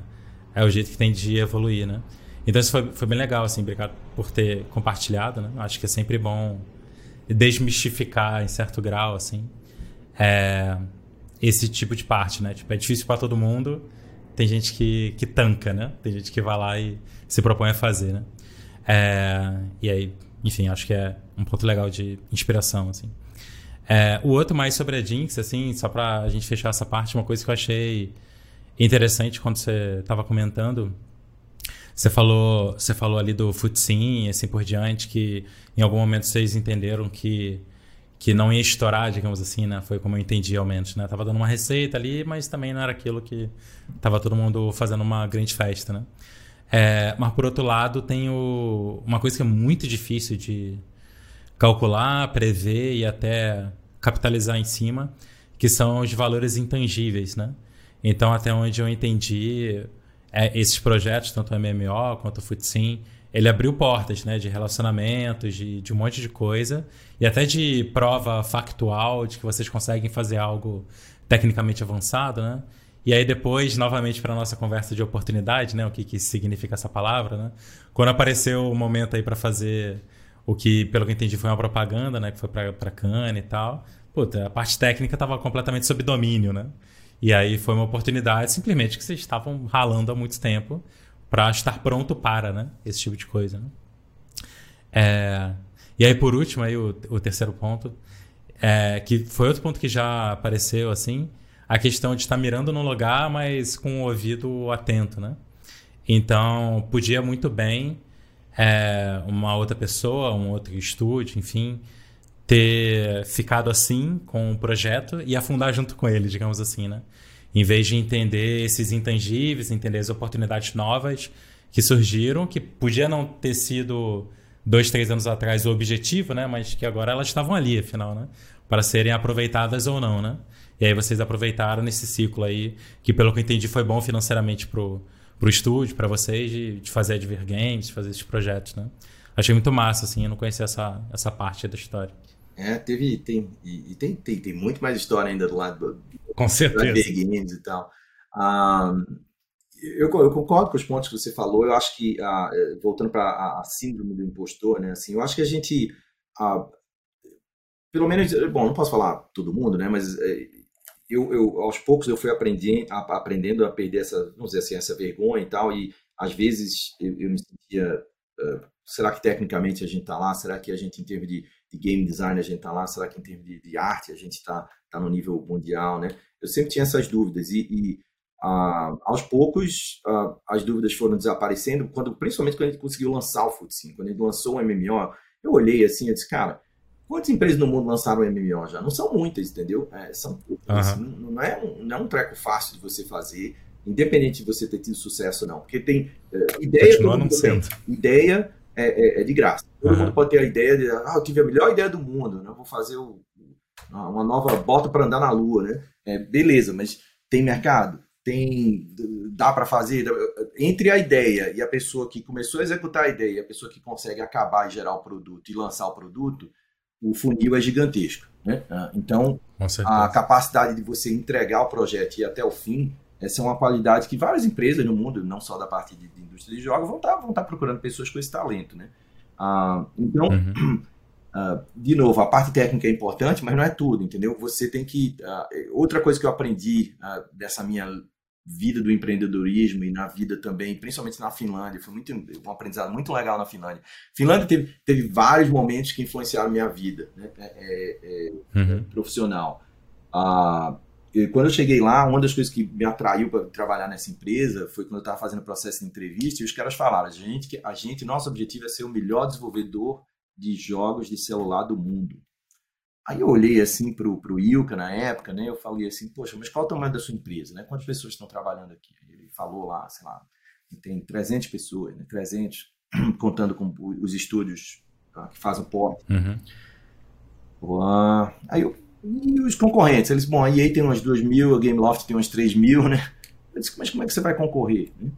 é o jeito que tem de evoluir, né? Então isso foi, foi bem legal, assim, obrigado por ter compartilhado, né? Acho que é sempre bom desmistificar em certo grau, assim, é, esse tipo de parte, né? Tipo, é difícil para todo mundo, tem gente que, que tanca, né? Tem gente que vai lá e se propõe a fazer, né? É, e aí, enfim, acho que é um ponto legal de inspiração, assim. É, o outro mais sobre a Jinx, assim, só pra a gente fechar essa parte, uma coisa que eu achei interessante quando você estava comentando. Você falou, você falou ali do Futsim e assim por diante, que em algum momento vocês entenderam que, que não ia estourar, digamos assim, né? Foi como eu entendi, ao menos, né? Tava dando uma receita ali, mas também não era aquilo que tava todo mundo fazendo uma grande festa, né? É, mas por outro lado, tem o, uma coisa que é muito difícil de, calcular, prever e até capitalizar em cima, que são os valores intangíveis, né? Então, até onde eu entendi, é, esses projetos, tanto o MMO quanto o Futsim, ele abriu portas, né? De relacionamentos, de, de um monte de coisa, e até de prova factual de que vocês conseguem fazer algo tecnicamente avançado, né? E aí depois, novamente, para nossa conversa de oportunidade, né? O que, que significa essa palavra, né? Quando apareceu o momento aí para fazer o que, pelo que eu entendi, foi uma propaganda, né? Que foi pra Cannes e tal. Puta, a parte técnica estava completamente sob domínio, né? E aí foi uma oportunidade, simplesmente, que vocês estavam ralando há muito tempo para estar pronto para, né? Esse tipo de coisa, né? É... E aí, por último, aí, o, o terceiro ponto, é, que foi outro ponto que já apareceu, assim, a questão de estar mirando no lugar, mas com o ouvido atento, né? Então, podia muito bem é, uma outra pessoa, um outro estúdio, enfim, ter ficado assim com o projeto e afundar junto com ele, digamos assim, né? Em vez de entender esses intangíveis, entender as oportunidades novas que surgiram, que podia não ter sido dois, três anos atrás o objetivo, né? Mas que agora elas estavam ali, afinal, né? Para serem aproveitadas ou não, né? E aí vocês aproveitaram nesse ciclo aí, que pelo que eu entendi foi bom financeiramente pro, pro estúdio, para vocês, de, de fazer Adver Games, de fazer esses projetos, né? Achei muito massa, assim, eu não conhecia essa, essa parte da história. É, teve, tem, e, tem, tem, tem muito mais história ainda do lado do, Com certeza. Adver Games e tal. Um, eu, eu, concordo com os pontos que você falou, eu acho que, uh, voltando para a, a, síndrome do impostor, né, assim, eu acho que a gente, uh, pelo menos, bom, não posso falar todo mundo, né, mas eh, eu, eu, aos poucos eu fui aprendendo a, aprendendo a perder essa, vamos dizer assim, essa vergonha e tal, e às vezes eu, eu me sentia, uh, será que tecnicamente a gente está lá? Será que a gente em termos de, de game design a gente está lá? Será que em termos de, de arte a gente está tá no nível mundial, né? Eu sempre tinha essas dúvidas e, e uh, aos poucos uh, as dúvidas foram desaparecendo, quando, principalmente quando a gente conseguiu lançar o Futsim, quando a gente lançou o MMO, eu olhei assim e disse, cara, Quantas empresas no mundo lançaram MMO já? Não são muitas, entendeu? É, são poucas. Uhum. Não, não, é um, não é um treco fácil de você fazer, independente de você ter tido sucesso ou não. Porque tem é, ideia. Continua não sendo. Ideia é, é, é, de graça. Todo uhum. mundo pode ter a ideia de, ah, eu tive a melhor ideia do mundo, né? vou fazer o, uma nova bota para andar na lua, né? É, beleza, mas tem mercado? Tem, dá para fazer? Entre a ideia e a pessoa que começou a executar a ideia, a pessoa que consegue acabar e gerar o produto e lançar o produto, o funil é gigantesco. Né? Ah, então, a capacidade de você entregar o projeto e ir até o fim, essa é uma qualidade que várias empresas no mundo, não só da parte de, de indústria de jogos, vão estar, vão estar procurando pessoas com esse talento. Né? Ah, então, uhum. ah, de novo, a parte técnica é importante, mas não é tudo, entendeu? Você tem que. Ah, outra coisa que eu aprendi ah, dessa minha vida do empreendedorismo e na vida também, principalmente na Finlândia. Foi muito, um aprendizado muito legal na Finlândia. Finlândia teve, teve vários momentos que influenciaram minha vida né? é, é, é, uhum. profissional. Ah, quando eu cheguei lá, uma das coisas que me atraiu para trabalhar nessa empresa foi quando eu estava fazendo o processo de entrevista e os caras falaram: a gente, a gente, nosso objetivo é ser o melhor desenvolvedor de jogos de celular do mundo. Aí eu olhei assim para o Ilka na época, né? Eu falei assim, poxa, mas qual é o tamanho da sua empresa, né? Quantas pessoas estão trabalhando aqui? Ele falou lá, sei lá, tem 300 pessoas, né? 300, contando com os estúdios tá? que fazem porte. Uhum. Aí eu, e os concorrentes? Eles, bom, a EA tem umas 2 mil, a Gameloft tem umas 3 mil, né? Eu disse, mas como é que você vai concorrer? Né?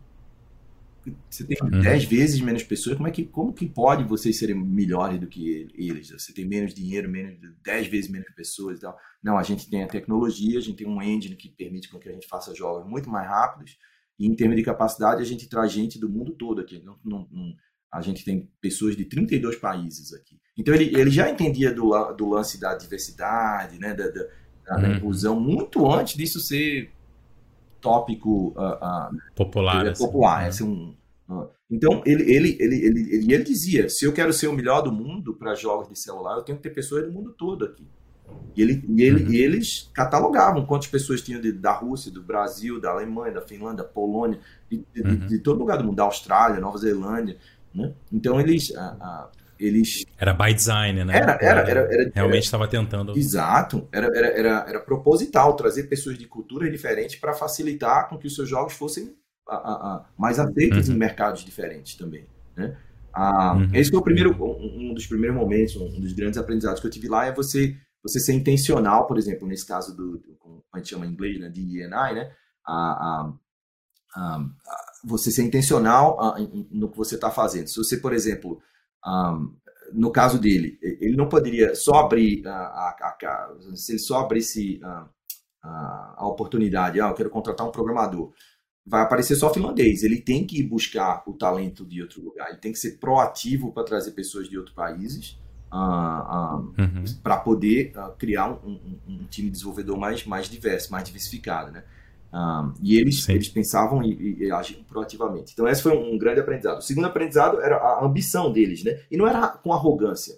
Você tem uhum. 10 vezes menos pessoas, como é que, como que pode vocês serem melhores do que eles? Você tem menos dinheiro, menos 10 vezes menos pessoas e tal. Não, a gente tem a tecnologia, a gente tem um engine que permite com que a gente faça jogos muito mais rápidos, e em termos de capacidade, a gente traz gente do mundo todo aqui. Não, não, não, a gente tem pessoas de 32 países aqui. Então ele, ele já entendia do, do lance da diversidade, né, da, da, da uhum. inclusão, muito antes disso ser tópico uh, uh, popular. É assim. popular, assim, um, uh, então ele, ele, ele, ele, ele, ele dizia: se eu quero ser o melhor do mundo para jogos de celular, eu tenho que ter pessoas do mundo todo aqui. E, ele, e, ele, uhum. e eles catalogavam quantas pessoas tinham de, da Rússia, do Brasil, da Alemanha, da Finlândia, da Polônia, de, de, uhum. de todo lugar do mundo, da Austrália, Nova Zelândia. Né? Então eles. eles era by design, né? Era, era, era, era realmente estava tentando. Exato, era, era, era, era proposital trazer pessoas de culturas diferentes para facilitar com que os seus jogos fossem a, a, mais aceitos uhum. em mercados diferentes também. Né? Ah, uhum. Esse foi o primeiro, um, um dos primeiros momentos, um dos grandes aprendizados que eu tive lá é você você ser intencional, por exemplo, nesse caso do, do como a gente chama em inglês, né, de E&I, né? A, a, a, você ser intencional no que você está fazendo. Se você, por exemplo, no caso dele, ele não poderia só abrir a, se ele só abrisse a, oportunidade, ah, eu quero contratar um programador, vai aparecer só finlandês. Ele tem que buscar o talento de outro lugar. Ele tem que ser proativo para trazer pessoas de outros países uh, uh, uhum. para poder uh, criar um, um, um, time desenvolvedor mais, mais diverso, mais diversificado, né? E eles, eles pensavam e, e, agiam proativamente. Então, esse foi um, grande aprendizado. O segundo aprendizado era a ambição deles, né? E não era com arrogância.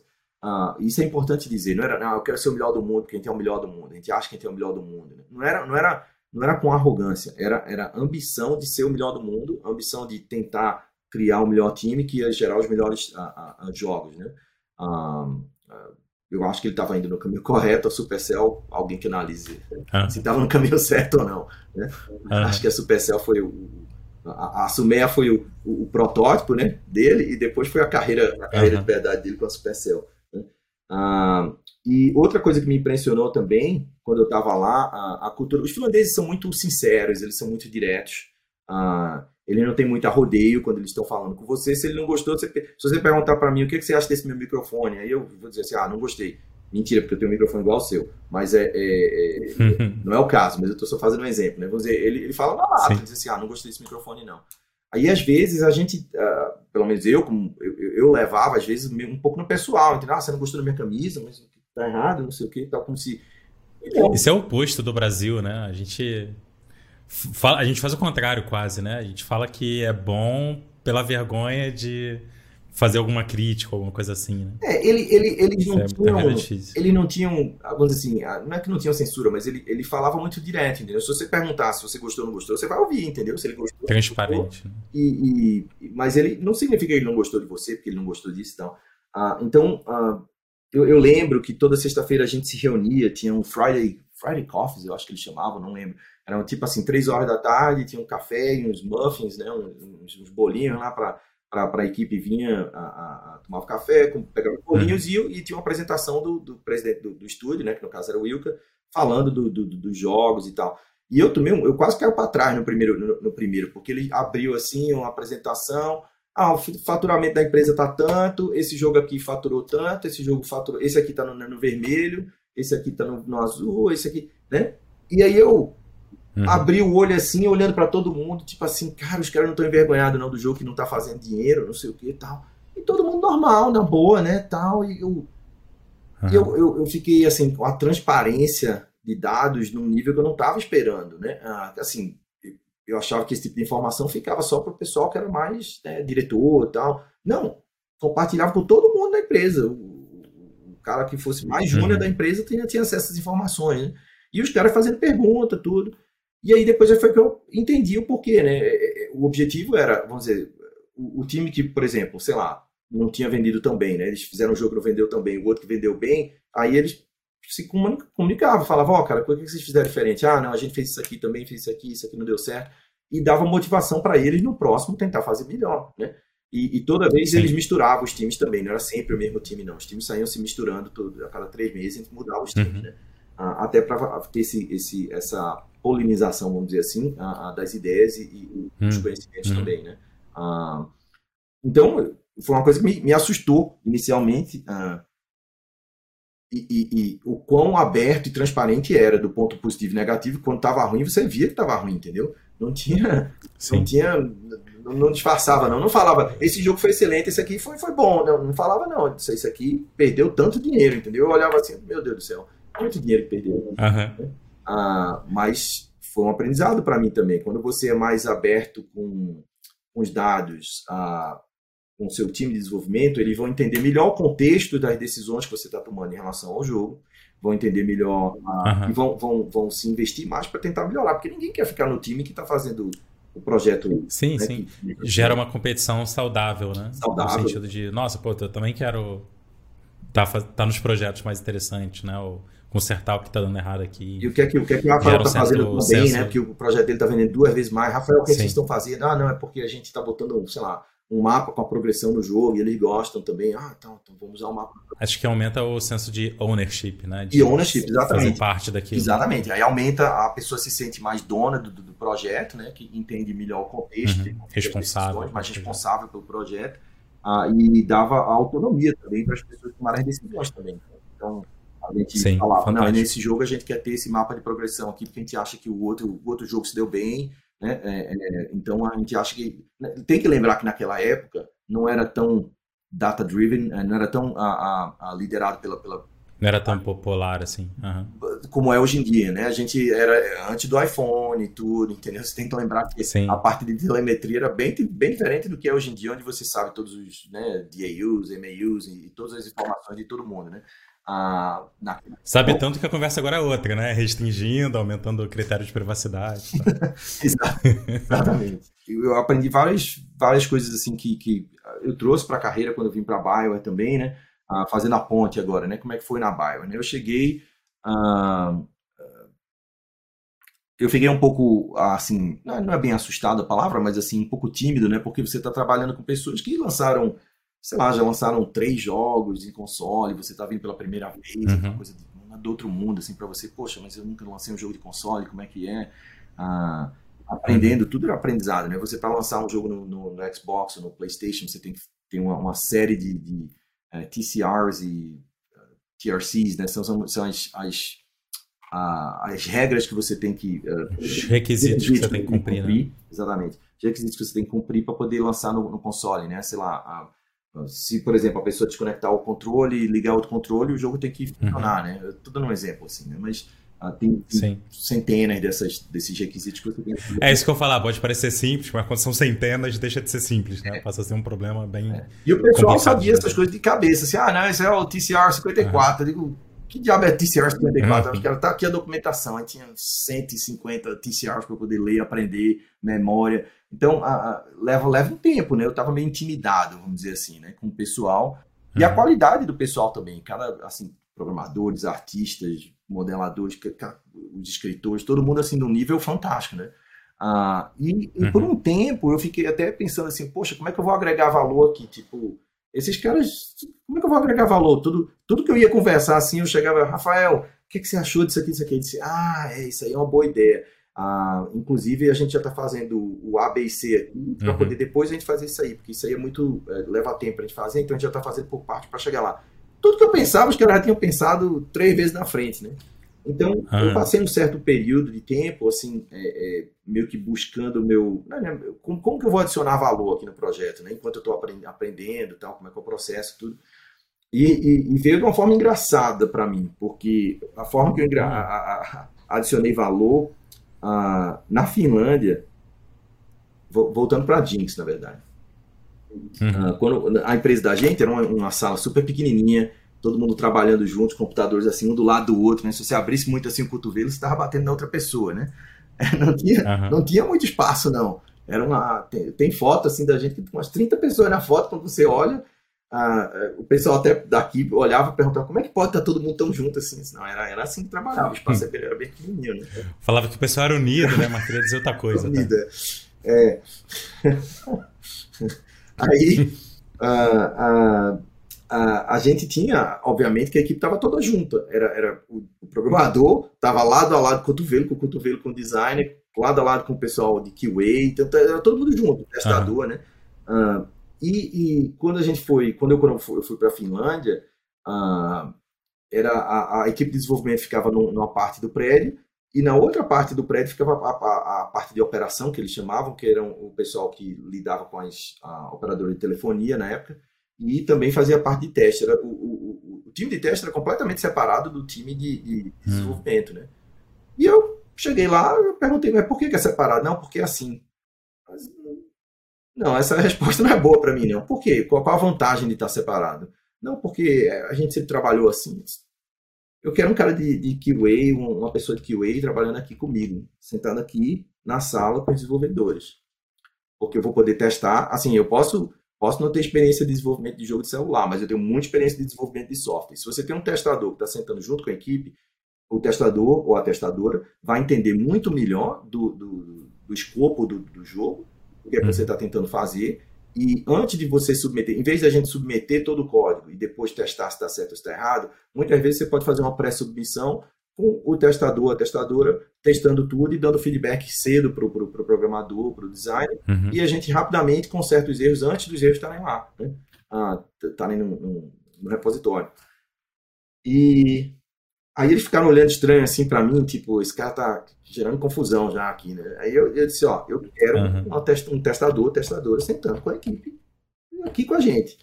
isso é importante dizer. Não era, não, eu quero ser o melhor do mundo, quem tem o melhor do mundo. A gente acha que tem o melhor do mundo. Né? Não era, não era, não era com arrogância. Era, era ambição de ser o melhor do mundo, ambição de tentar criar o melhor time que ia gerar os melhores jogos, né? Eu acho que ele estava indo no caminho correto, a Supercell, alguém que analise ah. se estava no caminho certo ou não. Né? Ah. Acho que a Supercell foi o. A, a Sumeia foi o, o, o, protótipo né, dele e depois foi a carreira, a carreira de verdade dele com a Supercell. Né? Ah, e outra coisa que me impressionou também, quando eu estava lá, a, a, cultura. Os finlandeses são muito sinceros, eles são muito diretos. Ah, ele não tem muito rodeio quando eles estão falando com você. Se ele não gostou, você, se você perguntar para mim o que, que, você acha desse meu microfone, aí eu vou dizer assim, ah, não gostei. Mentira, porque eu tenho um microfone igual ao seu. Mas é, é, é não é o caso, mas eu estou só fazendo um exemplo. Né? Vamos dizer, ele, ele fala na lata, ele diz assim, ah, não gostei desse microfone não. Aí, às vezes, a gente, uh, pelo menos eu, como eu, eu, levava, às vezes, um pouco no pessoal, entendeu? Ah, você não gostou da minha camisa, mas tá errado, não sei o que, tal, como se... Isso é o oposto do Brasil, né? A gente a gente faz o contrário quase, né? A gente fala que é bom pela vergonha de fazer alguma crítica, alguma coisa assim, né? É, ele, ele, eles não é tinham. Ele não tinham, vamos dizer assim, não é que não tinham censura, mas ele, ele falava muito direto, entendeu? Se você perguntar se você gostou ou não gostou, você vai ouvir, entendeu? Se ele gostou. Transparente. Gostou, né? e, e, mas ele não significa que ele não gostou de você, porque ele não gostou disso e tal. Ah, então, ah, eu, eu lembro que toda sexta-feira a gente se reunia, tinha um Friday, Friday Coffees, eu acho que eles chamavam, não lembro eram tipo assim, três horas da tarde, tinha um café e uns muffins, né, uns, uns bolinhos lá para para a equipe vinha a, a, a tomar café, pegava bolinhos uhum. e, e, tinha uma apresentação do, do presidente do, do, estúdio, né, que no caso era o Wilka, falando do, do, dos jogos e tal. E eu tomei, eu quase caí para trás no primeiro, no, no, primeiro, porque ele abriu assim uma apresentação, ah, o faturamento da empresa tá tanto, esse jogo aqui faturou tanto, esse jogo faturou, esse aqui tá no, no vermelho, esse aqui tá no, no azul, esse aqui, né? E aí eu Uhum. Abrir o olho assim, olhando para todo mundo, tipo assim, cara, os caras não estão envergonhados não do jogo que não tá fazendo dinheiro, não sei o que e tal. E todo mundo normal, na boa, né, tal. E eu, uhum. eu, eu, eu, fiquei, assim, com a transparência de dados num nível que eu não tava esperando, né. Ah, assim, eu achava que esse tipo de informação ficava só para o pessoal que era mais né, diretor e tal. Não, compartilhava com todo mundo da empresa. O, o cara que fosse mais júnior uhum. da empresa tinha, tinha acesso às informações, né? E os caras fazendo pergunta, tudo. E aí depois foi que eu entendi o porquê, né? É, é, o objetivo era, vamos dizer, o, o time que, por exemplo, sei lá, não tinha vendido tão bem, né? Eles fizeram um jogo que não vendeu tão bem, o outro que vendeu bem, aí eles se comunicavam, falavam, ó, oh, cara, por que vocês fizeram diferente? Ah, não, a gente fez isso aqui também, fez isso aqui, isso aqui não deu certo. E dava motivação para eles no próximo tentar fazer melhor, né? E, e toda vez Sim. eles misturavam os times também, não era sempre o mesmo time, não. Os times saíam se misturando todo, a cada três meses, a gente mudava os times, uhum. né? Ah, até para ter esse, esse, essa polinização, vamos dizer assim, das ideias e, e uhum. os conhecimentos uhum. também, né? Ah, então, foi uma coisa que me, me assustou inicialmente. Ah, e, e, e, o quão aberto e transparente era do ponto positivo e negativo. Quando estava ruim, você via que estava ruim, entendeu? Não tinha, não tinha, não, não, disfarçava não, não falava. Esse jogo foi excelente, esse aqui foi, foi bom, não, não falava não. Isso, aqui perdeu tanto dinheiro, entendeu? Eu olhava assim, meu Deus do céu, muito dinheiro que perdeu. Uhum. Né? Ah, mas foi um aprendizado para mim também. Quando você é mais aberto com, com os dados, ah, com o seu time de desenvolvimento, eles vão entender melhor o contexto das decisões que você está tomando em relação ao jogo, vão entender melhor uhum. e vão, vão, vão se investir mais para tentar melhorar, porque ninguém quer ficar no time que está fazendo o projeto. Sim, né, sim. Que, que... Gera uma competição saudável, né? Saudável. No sentido de, nossa, pô, eu também quero tá, tá nos projetos mais interessantes, né? Ou consertar o que está dando errado aqui. E o que é que, o, que, é que o Rafael está fazendo também, senso... né? Porque o projeto dele está vendendo duas vezes mais. Rafael, o que, é que vocês estão fazendo? Ah, não, é porque a gente está botando, sei lá, um mapa com a progressão no jogo e eles gostam também. Ah, então, então vamos usar o mapa. Acho que aumenta o senso de ownership, né? De ownership, exatamente. Fazer parte daquilo. Exatamente. Aí aumenta, a pessoa se sente mais dona do, do projeto, né? Que entende melhor o contexto. Uhum. Responsável. Mais responsável pelo projeto. Ah, e dava autonomia também para as pessoas tomarem decisões também. Então, a gente Sim, falava, fantástico. não, nesse jogo a gente quer ter esse mapa de progressão aqui, porque a gente acha que o outro, o outro jogo se deu bem, né? É, é, então a gente acha que né, tem que lembrar que naquela época não era tão data driven, é, não era tão a, a, a liderado pela, pela não era tão popular assim. Uhum. Como é hoje em dia, né? A gente era antes do iPhone e tudo, entendeu? Você tem que lembrar que Sim. a parte de telemetria era bem, bem diferente do que é hoje em dia, onde você sabe todos os né, DAUs, MAUs e todas as informações de todo mundo, né? Ah, na... Sabe tanto que a conversa agora é outra, né? Restringindo, aumentando o critério de privacidade. Tá? Exatamente. Eu aprendi várias, várias coisas assim que, que eu trouxe para a carreira quando eu vim para a Bio também, né? Ah, fazendo a ponte agora, né? Como é que foi na Bio? Né? Eu cheguei. Ah, eu fiquei um pouco, assim, não é bem assustado a palavra, mas assim, um pouco tímido, né? Porque você está trabalhando com pessoas que lançaram sei lá, já lançaram três jogos em console, você tá vindo pela primeira vez, uhum. uma coisa de, do outro mundo, assim, para você, poxa, mas eu nunca lancei um jogo de console, como é que é? Ah, aprendendo, uhum. tudo é aprendizado, né? Você para lançar um jogo no, no, no, Xbox ou no PlayStation, você tem que ter uma, uma série de, de uh, eh, TCRs e uh, eh, TRCs, né? São, são, são as, as, uh, as regras que você tem que. Uh, Os requisitos que você tem que cumprir, cumprir né? Exatamente. Os requisitos que você tem que cumprir para poder lançar no, no console, né? Sei lá, se, por exemplo, a pessoa desconectar o controle e ligar outro controle, o jogo tem que funcionar, uhum. né? Eu tô dando um exemplo, assim, né? Mas ah, tem, tem centenas dessas, desses requisitos que você tem que... É isso que eu falar, pode parecer simples, mas quando são centenas, deixa de ser simples, né? É. Passa a ser um problema bem. É. E o pessoal sabia essas coisas de cabeça, assim, ah, não, esse é o TCR 54. Uhum. Eu digo, que diabo é TCR 54? Uhum. Acho que ela tá aqui a documentação, aí tinha 150 TCRs para poder ler, aprender, memória. Então, a, a, leva, leva um tempo, né? Eu estava meio intimidado, vamos dizer assim, né? Com o pessoal. E a uhum. qualidade do pessoal também. Cada, assim, programadores, artistas, modeladores, os escritores, todo mundo, assim, num nível fantástico, né? Ah, e, e por uhum. um tempo eu fiquei até pensando assim, poxa, como é que eu vou agregar valor aqui? Tipo, esses caras, como é que eu vou agregar valor? Tudo, tudo que eu ia conversar assim, eu chegava, Rafael, o que, que você achou disso aqui, disso aqui? Eu disse, ah, é, isso aí é uma boa ideia. Ah, inclusive, a gente já está fazendo o A, B e C aqui, para uhum. poder depois a gente fazer isso aí, porque isso aí é muito. É, leva tempo para a gente fazer, então a gente já está fazendo por parte para chegar lá. Tudo que eu pensava, os caras já tinham pensado três vezes na frente, né? Então, uhum. eu passei um certo período de tempo, assim, é, é, meio que buscando o meu. Né, né, como, como, que eu vou adicionar valor aqui no projeto, né? Enquanto eu estou aprendendo, tal, como é que é o processo, tudo. E, e, e veio de uma forma engraçada para mim, porque a forma que eu a, a, a, adicionei valor ah, na Finlândia, voltando para a Jinx, na verdade. Uhum. Ah, quando a empresa da gente era uma, uma, sala super pequenininha, todo mundo trabalhando juntos, computadores assim, um do lado do outro, né? Se você abrisse muito assim o cotovelo, você estava batendo na outra pessoa, né? Não tinha, uhum. não tinha muito espaço, não. Era uma, tem, tem foto assim da gente umas 30 pessoas na foto, quando você olha, o pessoal até daqui olhava e perguntava como é que pode estar todo mundo tão junto assim. Não, era, era assim que trabalhava, o espaço hum. era bem pequenininho. Né? Falava que o pessoal era unido, né? Mas queria dizer outra coisa. Unido, tá? é. Aí a, a, a gente tinha, obviamente, que a equipe estava toda junta. Era, era o, o programador estava lado a lado, cotovelo com cotovelo com o designer, lado a lado com o pessoal de QA, então era todo mundo junto, testador, uhum. né? Uh, e, e, quando a gente foi, quando eu, quando eu fui, fui para a Finlândia, uh, era a, a, equipe de desenvolvimento ficava no, numa parte do prédio e na outra parte do prédio ficava a, a, a, parte de operação que eles chamavam, que eram o pessoal que lidava com as a operadora de telefonia na época e também fazia parte de teste. Era, o, o, o time de teste era completamente separado do time de, de hum. desenvolvimento, hum. né? E eu cheguei lá, eu perguntei, mas por que, que é separado? Não, porque é assim. Mas, não, essa resposta não é boa para mim, não. Por quê? Qual, qual a vantagem de estar separado? Não, porque a gente sempre trabalhou assim. Eu quero um cara de, de QA, uma pessoa de QA trabalhando aqui comigo, sentado aqui na sala com os desenvolvedores. Porque eu vou poder testar. Assim, eu posso, posso não ter experiência de desenvolvimento de jogo de celular, mas eu tenho muita experiência de desenvolvimento de software. Se você tem um testador que está sentando junto com a equipe, o testador ou a testadora vai entender muito melhor do, do, do escopo do, do jogo o que, é que você está tentando fazer. E antes de você submeter, em vez da gente submeter todo o código e depois testar se está certo ou se está errado, muitas vezes você pode fazer uma pré-submissão com o testador, a testadora, testando tudo e dando feedback cedo para o pro, pro programador, para o designer, uhum. e a gente rapidamente conserta os erros antes dos erros estarem lá, né? ah, estarem no, no, no repositório. E Aí eles ficaram olhando estranho assim para mim, tipo, esse cara tá gerando confusão já aqui, né? Aí eu, eu disse, ó, eu quero uhum. test, um testador, testadora sentando com a equipe aqui com a gente.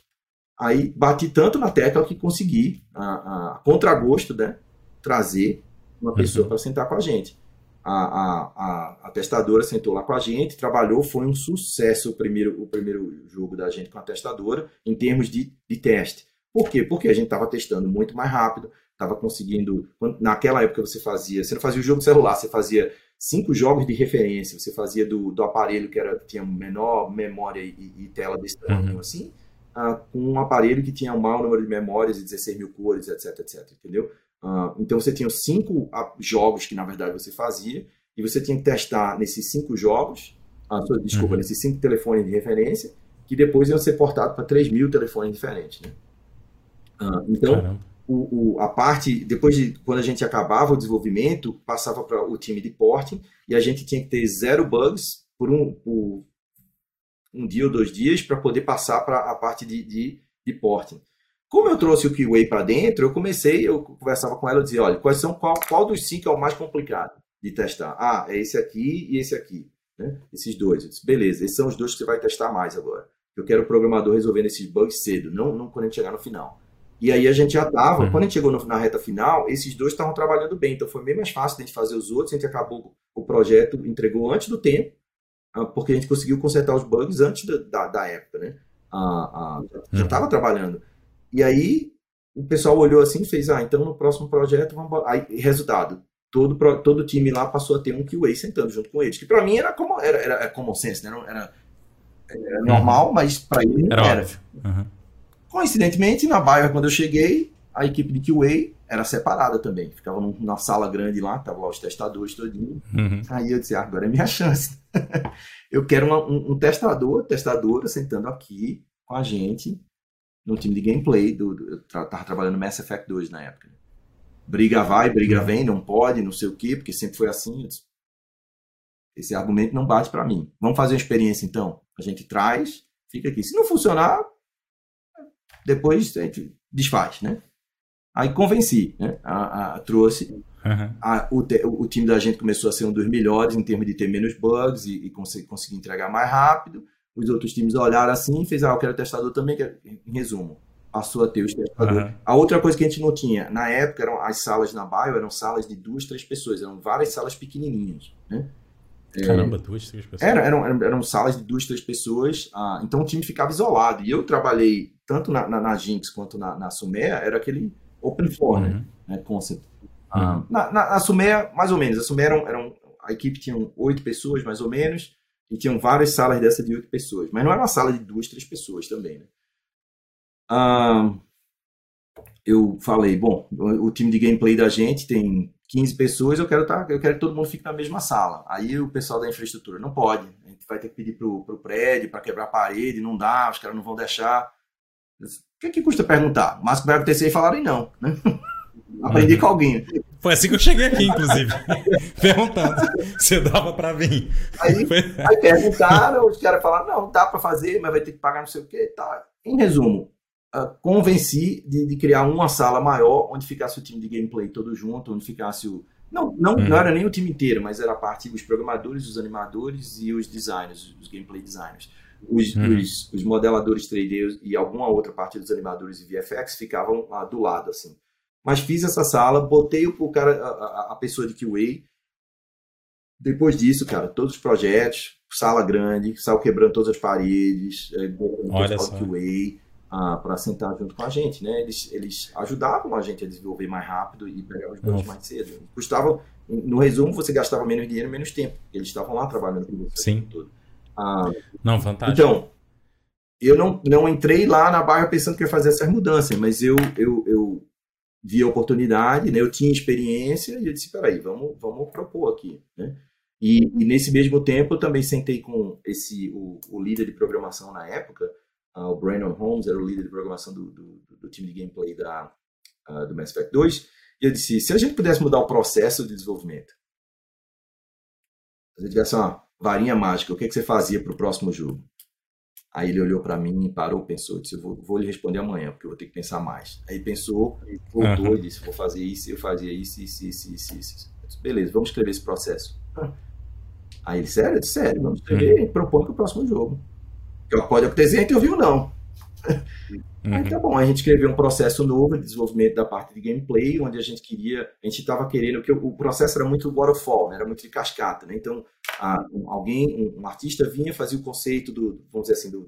Aí bati tanto na tecla que consegui, a, a contragosto, né, trazer uma uhum. pessoa uhum. para sentar com a gente. A, a, a, a, testadora sentou lá com a gente, trabalhou, foi um sucesso o primeiro, o primeiro jogo da gente com a testadora, em termos de, de teste. Por quê? Porque a gente estava testando muito mais rápido, estava conseguindo. Naquela época você fazia, você não fazia o jogo celular, você fazia cinco jogos de referência, você fazia do, do aparelho que era, tinha menor memória e, e tela desse tamanho uhum. assim, uh, com um aparelho que tinha um maior número de memórias e 16 mil cores, etc, etc, entendeu? Uh, então você tinha cinco uh, jogos que na verdade você fazia, e você tinha que testar nesses cinco jogos, desculpa, uhum. nesses cinco telefones de referência, que depois iam ser portados para 3 mil telefones diferentes, né? então, Caramba o, o, a parte, depois de quando a gente acabava o desenvolvimento, passava para o time de porting e a gente tinha que ter zero bugs por um, por um dia ou dois dias para poder passar para a parte de, de, de porting. Como eu trouxe o QA para dentro, eu comecei, eu conversava com ela e dizia, olha, quais são, qual, qual dos cinco é o mais complicado de testar? Ah, é esse aqui e esse aqui. Né? Esses dois. Eu disse, beleza, esses são os dois que você vai testar mais agora. Eu quero o programador resolvendo esses bugs cedo, não, não quando a gente chegar no final. E aí a gente já estava, uhum. quando a gente chegou no, na reta final, esses dois estavam trabalhando bem, então foi bem mais fácil a gente fazer os outros, a gente acabou o projeto, entregou antes do tempo, ah, porque a gente conseguiu consertar os bugs antes da, da, da época, né? Já estava uhum. trabalhando. E aí o pessoal olhou assim e fez, ah, então no próximo projeto vamos... Aí, resultado, todo, todo time lá passou a ter um QA sentando junto com eles, que para mim era como era, era, era common sense, né? era, era normal, uhum. mas para ele não era. era. Uhum. Coincidentemente, na Bayer, quando eu cheguei, a equipe de QA era separada também. Ficava numa sala grande lá, tava lá os testadores todinho. Uhum. Aí eu disse, ah, agora é minha chance. eu quero uma, um, um, testador, testadora sentando aqui com a gente no time de gameplay. Do, do eu tra tava trabalhando no Mass Effect 2 na época. Briga vai, briga uhum. vem, não pode, não sei o quê, porque sempre foi assim. Disse, Esse argumento não bate para mim. Vamos fazer uma experiência então? A gente traz, fica aqui. Se não funcionar, depois a gente desfaz, né? Aí convenci, né? A, a trouxe. Uhum. A, o, te, o, time da gente começou a ser um dos melhores em termos de ter menos bugs e, e conseguir, conseguir entregar mais rápido. Os outros times olharam assim e fez, ah, eu quero testador também, quero... em resumo, passou a ter os testadores. Uhum. A outra coisa que a gente não tinha, na época, eram as salas na Bio, eram salas de duas, três pessoas, eram várias salas pequenininhas, né? É, Caramba, duas, três pessoas. Era, eram, eram, eram salas de duas, três pessoas, ah, então o time ficava isolado. E eu trabalhei tanto na, na, na Jinx quanto na, na Sumea, era aquele open floor, né, uhum. né? Concept. Ah, uhum. na, na, na Sumea, mais ou menos. A Sumea eram, eram, a equipe tinha oito pessoas, mais ou menos, e tinham várias salas dessa de oito pessoas. Mas não era uma sala de duas, três pessoas também, né? Ah, eu falei, bom, o, o time de gameplay da gente tem 15 pessoas, eu quero, tá, eu quero que todo mundo fique na mesma sala. Aí o pessoal da infraestrutura, não pode. A gente vai ter que pedir pro, pro prédio para quebrar a parede, não dá, os caras não vão deixar. O que, que custa perguntar? Mas o que vai acontecer e falarem não, né? Aprendi com alguém. Foi assim que eu cheguei aqui, inclusive. perguntando se dava para vir. Aí, aí perguntaram, os caras falaram, não, dá para fazer, mas vai ter que pagar não sei o quê. Tá. Em resumo, convenci de, de, criar uma sala maior onde ficasse o time de gameplay todo junto, onde ficasse o. Não, não, hum. não era nem o time inteiro, mas era a parte dos programadores, os animadores e os designers, os gameplay designers. Os, hum. os, os, modeladores 3D e alguma outra parte dos animadores e VFX ficavam lá do lado, assim. Mas fiz essa sala, botei o, cara, a, a pessoa de QA. Depois disso, cara, todos os projetos, sala grande, saiu quebrando todas as paredes, é, Olha só. QA ah, para sentar junto com a gente, né? Eles, eles ajudavam a gente a desenvolver mais rápido e pegar os bugs mais cedo. Custava, no resumo, você gastava menos dinheiro, menos tempo. Eles estavam lá trabalhando com você. Sim. Todo. Ah, não, fantástico. Então, eu não, não entrei lá na barra pensando que ia fazer essas mudanças, mas eu, eu, eu vi a oportunidade, né? Eu tinha experiência e eu disse, peraí, vamos, vamos propor aqui, né? E, e nesse mesmo tempo eu também sentei com esse o, o líder de programação na época, Uh, o Brandon Holmes era o líder de programação do, do, do time de gameplay da, uh, do Mass Effect 2. E eu disse: se a gente pudesse mudar o processo de desenvolvimento, se a gente tivesse uma varinha mágica, o que, é que você fazia para o próximo jogo? Aí ele olhou para mim, parou, pensou, disse: eu vou, vou, lhe responder amanhã, porque eu vou ter que pensar mais. Aí pensou, voltou uhum. e disse: vou fazer isso, eu fazia isso, isso, isso, isso. isso. Disse, Beleza, vamos escrever esse processo. Aí ele, sério? Sério, vamos escrever, uhum. propõe para o próximo jogo pode acontecer, a gente ouviu não. Uhum. Aí tá bom, a gente escreveu um processo novo de desenvolvimento da parte de gameplay, onde a gente queria, a gente estava querendo, que o processo era muito waterfall, né? era muito de cascata, né? Então, a, um, alguém, um, um, artista vinha fazia o conceito do, vamos dizer assim, do,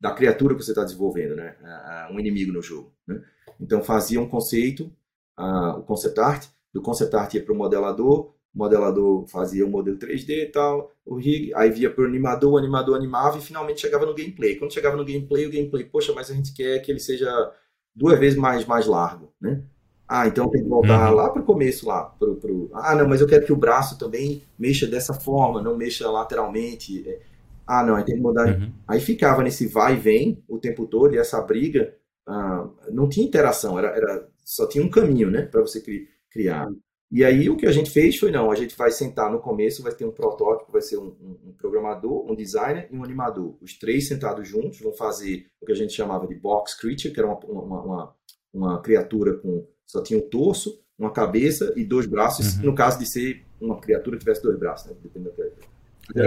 da criatura que você está desenvolvendo, né? um inimigo no jogo, né? Então, fazia um conceito, o concept art, do concept art ia para o modelador, o modelador fazia o um modelo 3D e tal, o rig, aí via para o animador, o animador animava e finalmente chegava no gameplay. Quando chegava no gameplay, o gameplay, poxa, mas a gente quer que ele seja duas vezes mais, mais largo, né? Ah, então tem que voltar uhum. lá para o começo, lá. Pro, pro... Ah, não, mas eu quero que o braço também mexa dessa forma, não mexa lateralmente. Ah, não, aí tem que mudar. Uhum. Aí ficava nesse vai e vem o tempo todo, e essa briga ah, não tinha interação, era, era, só tinha um caminho, né, para você criar. E aí o que a gente fez foi, não, a gente vai sentar no começo, vai ter um protótipo, vai ser um, um, um, programador, um designer e um animador. Os três sentados juntos vão fazer o que a gente chamava de box creature, que era uma, uma, uma, uma criatura com só tinha um torso, uma cabeça e dois braços, uhum. no caso de ser uma criatura que tivesse dois braços, né? Dependendo da criatura.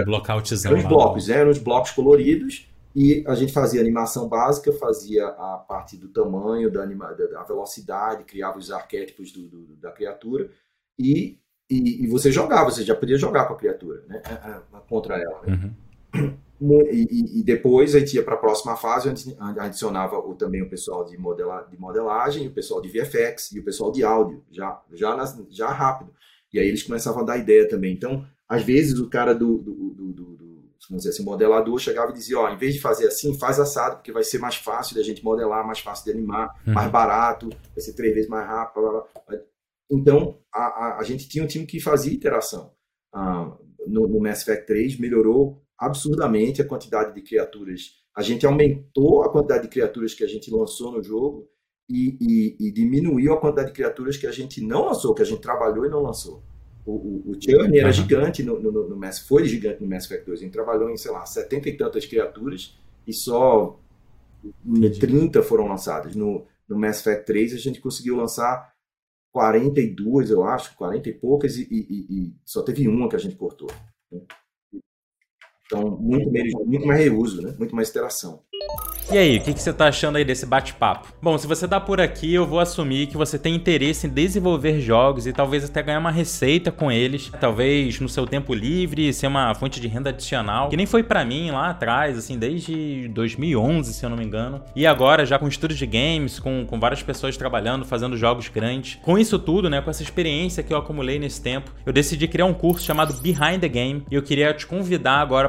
Um blockoutzão. Eram os blocos, eram os blocos coloridos e a gente fazia animação básica, fazia a parte do tamanho, da, anima, da velocidade, criava os arquétipos do, do, da criatura e, e, e, você jogava, você já podia jogar com a criatura, né? Contra ela. Né? Uhum. E, e, depois a gente ia para a próxima fase, onde adicionava o, também o pessoal de, modela, de modelagem, o pessoal de VFX e o pessoal de áudio, já, já, nas, já rápido. E aí eles começavam a dar ideia também. Então, às vezes, o cara do, do, do, do, do vamos dizer assim, modelador chegava e dizia, ó, em vez de fazer assim, faz assado, porque vai ser mais fácil da gente modelar, mais fácil de animar, uhum. mais barato, vai ser três vezes mais rápido, blá, blá, blá. Então, a, a, a, gente tinha um time que fazia iteração. Ah, no, no Mass Effect 3 melhorou absurdamente a quantidade de criaturas. A gente aumentou a quantidade de criaturas que a gente lançou no jogo e, e, e diminuiu a quantidade de criaturas que a gente não lançou, que a gente trabalhou e não lançou. O, o, o Churn era gigante no, no, no, Mass, foi gigante no Mass Effect 2. A gente trabalhou em, sei lá, setenta e tantas criaturas e só Entendi. 30 foram lançadas. No, no Mass Effect 3 a gente conseguiu lançar 42, eu acho, 40 e poucas, e, e, e, só teve uma que a gente cortou. Né? Então, muito, muito mais reuso, né? muito mais interação. E aí, o que, que, você tá achando aí desse bate-papo? Bom, se você tá por aqui, eu vou assumir que você tem interesse em desenvolver jogos e talvez até ganhar uma receita com eles, talvez no seu tempo livre, ser uma fonte de renda adicional, que nem foi para mim lá atrás, assim, desde 2011, se eu não me engano. E agora, já com estúdio de games, com, com várias pessoas trabalhando, fazendo jogos grandes. Com isso tudo, né, com essa experiência que eu acumulei nesse tempo, eu decidi criar um curso chamado Behind the Game e eu queria te convidar agora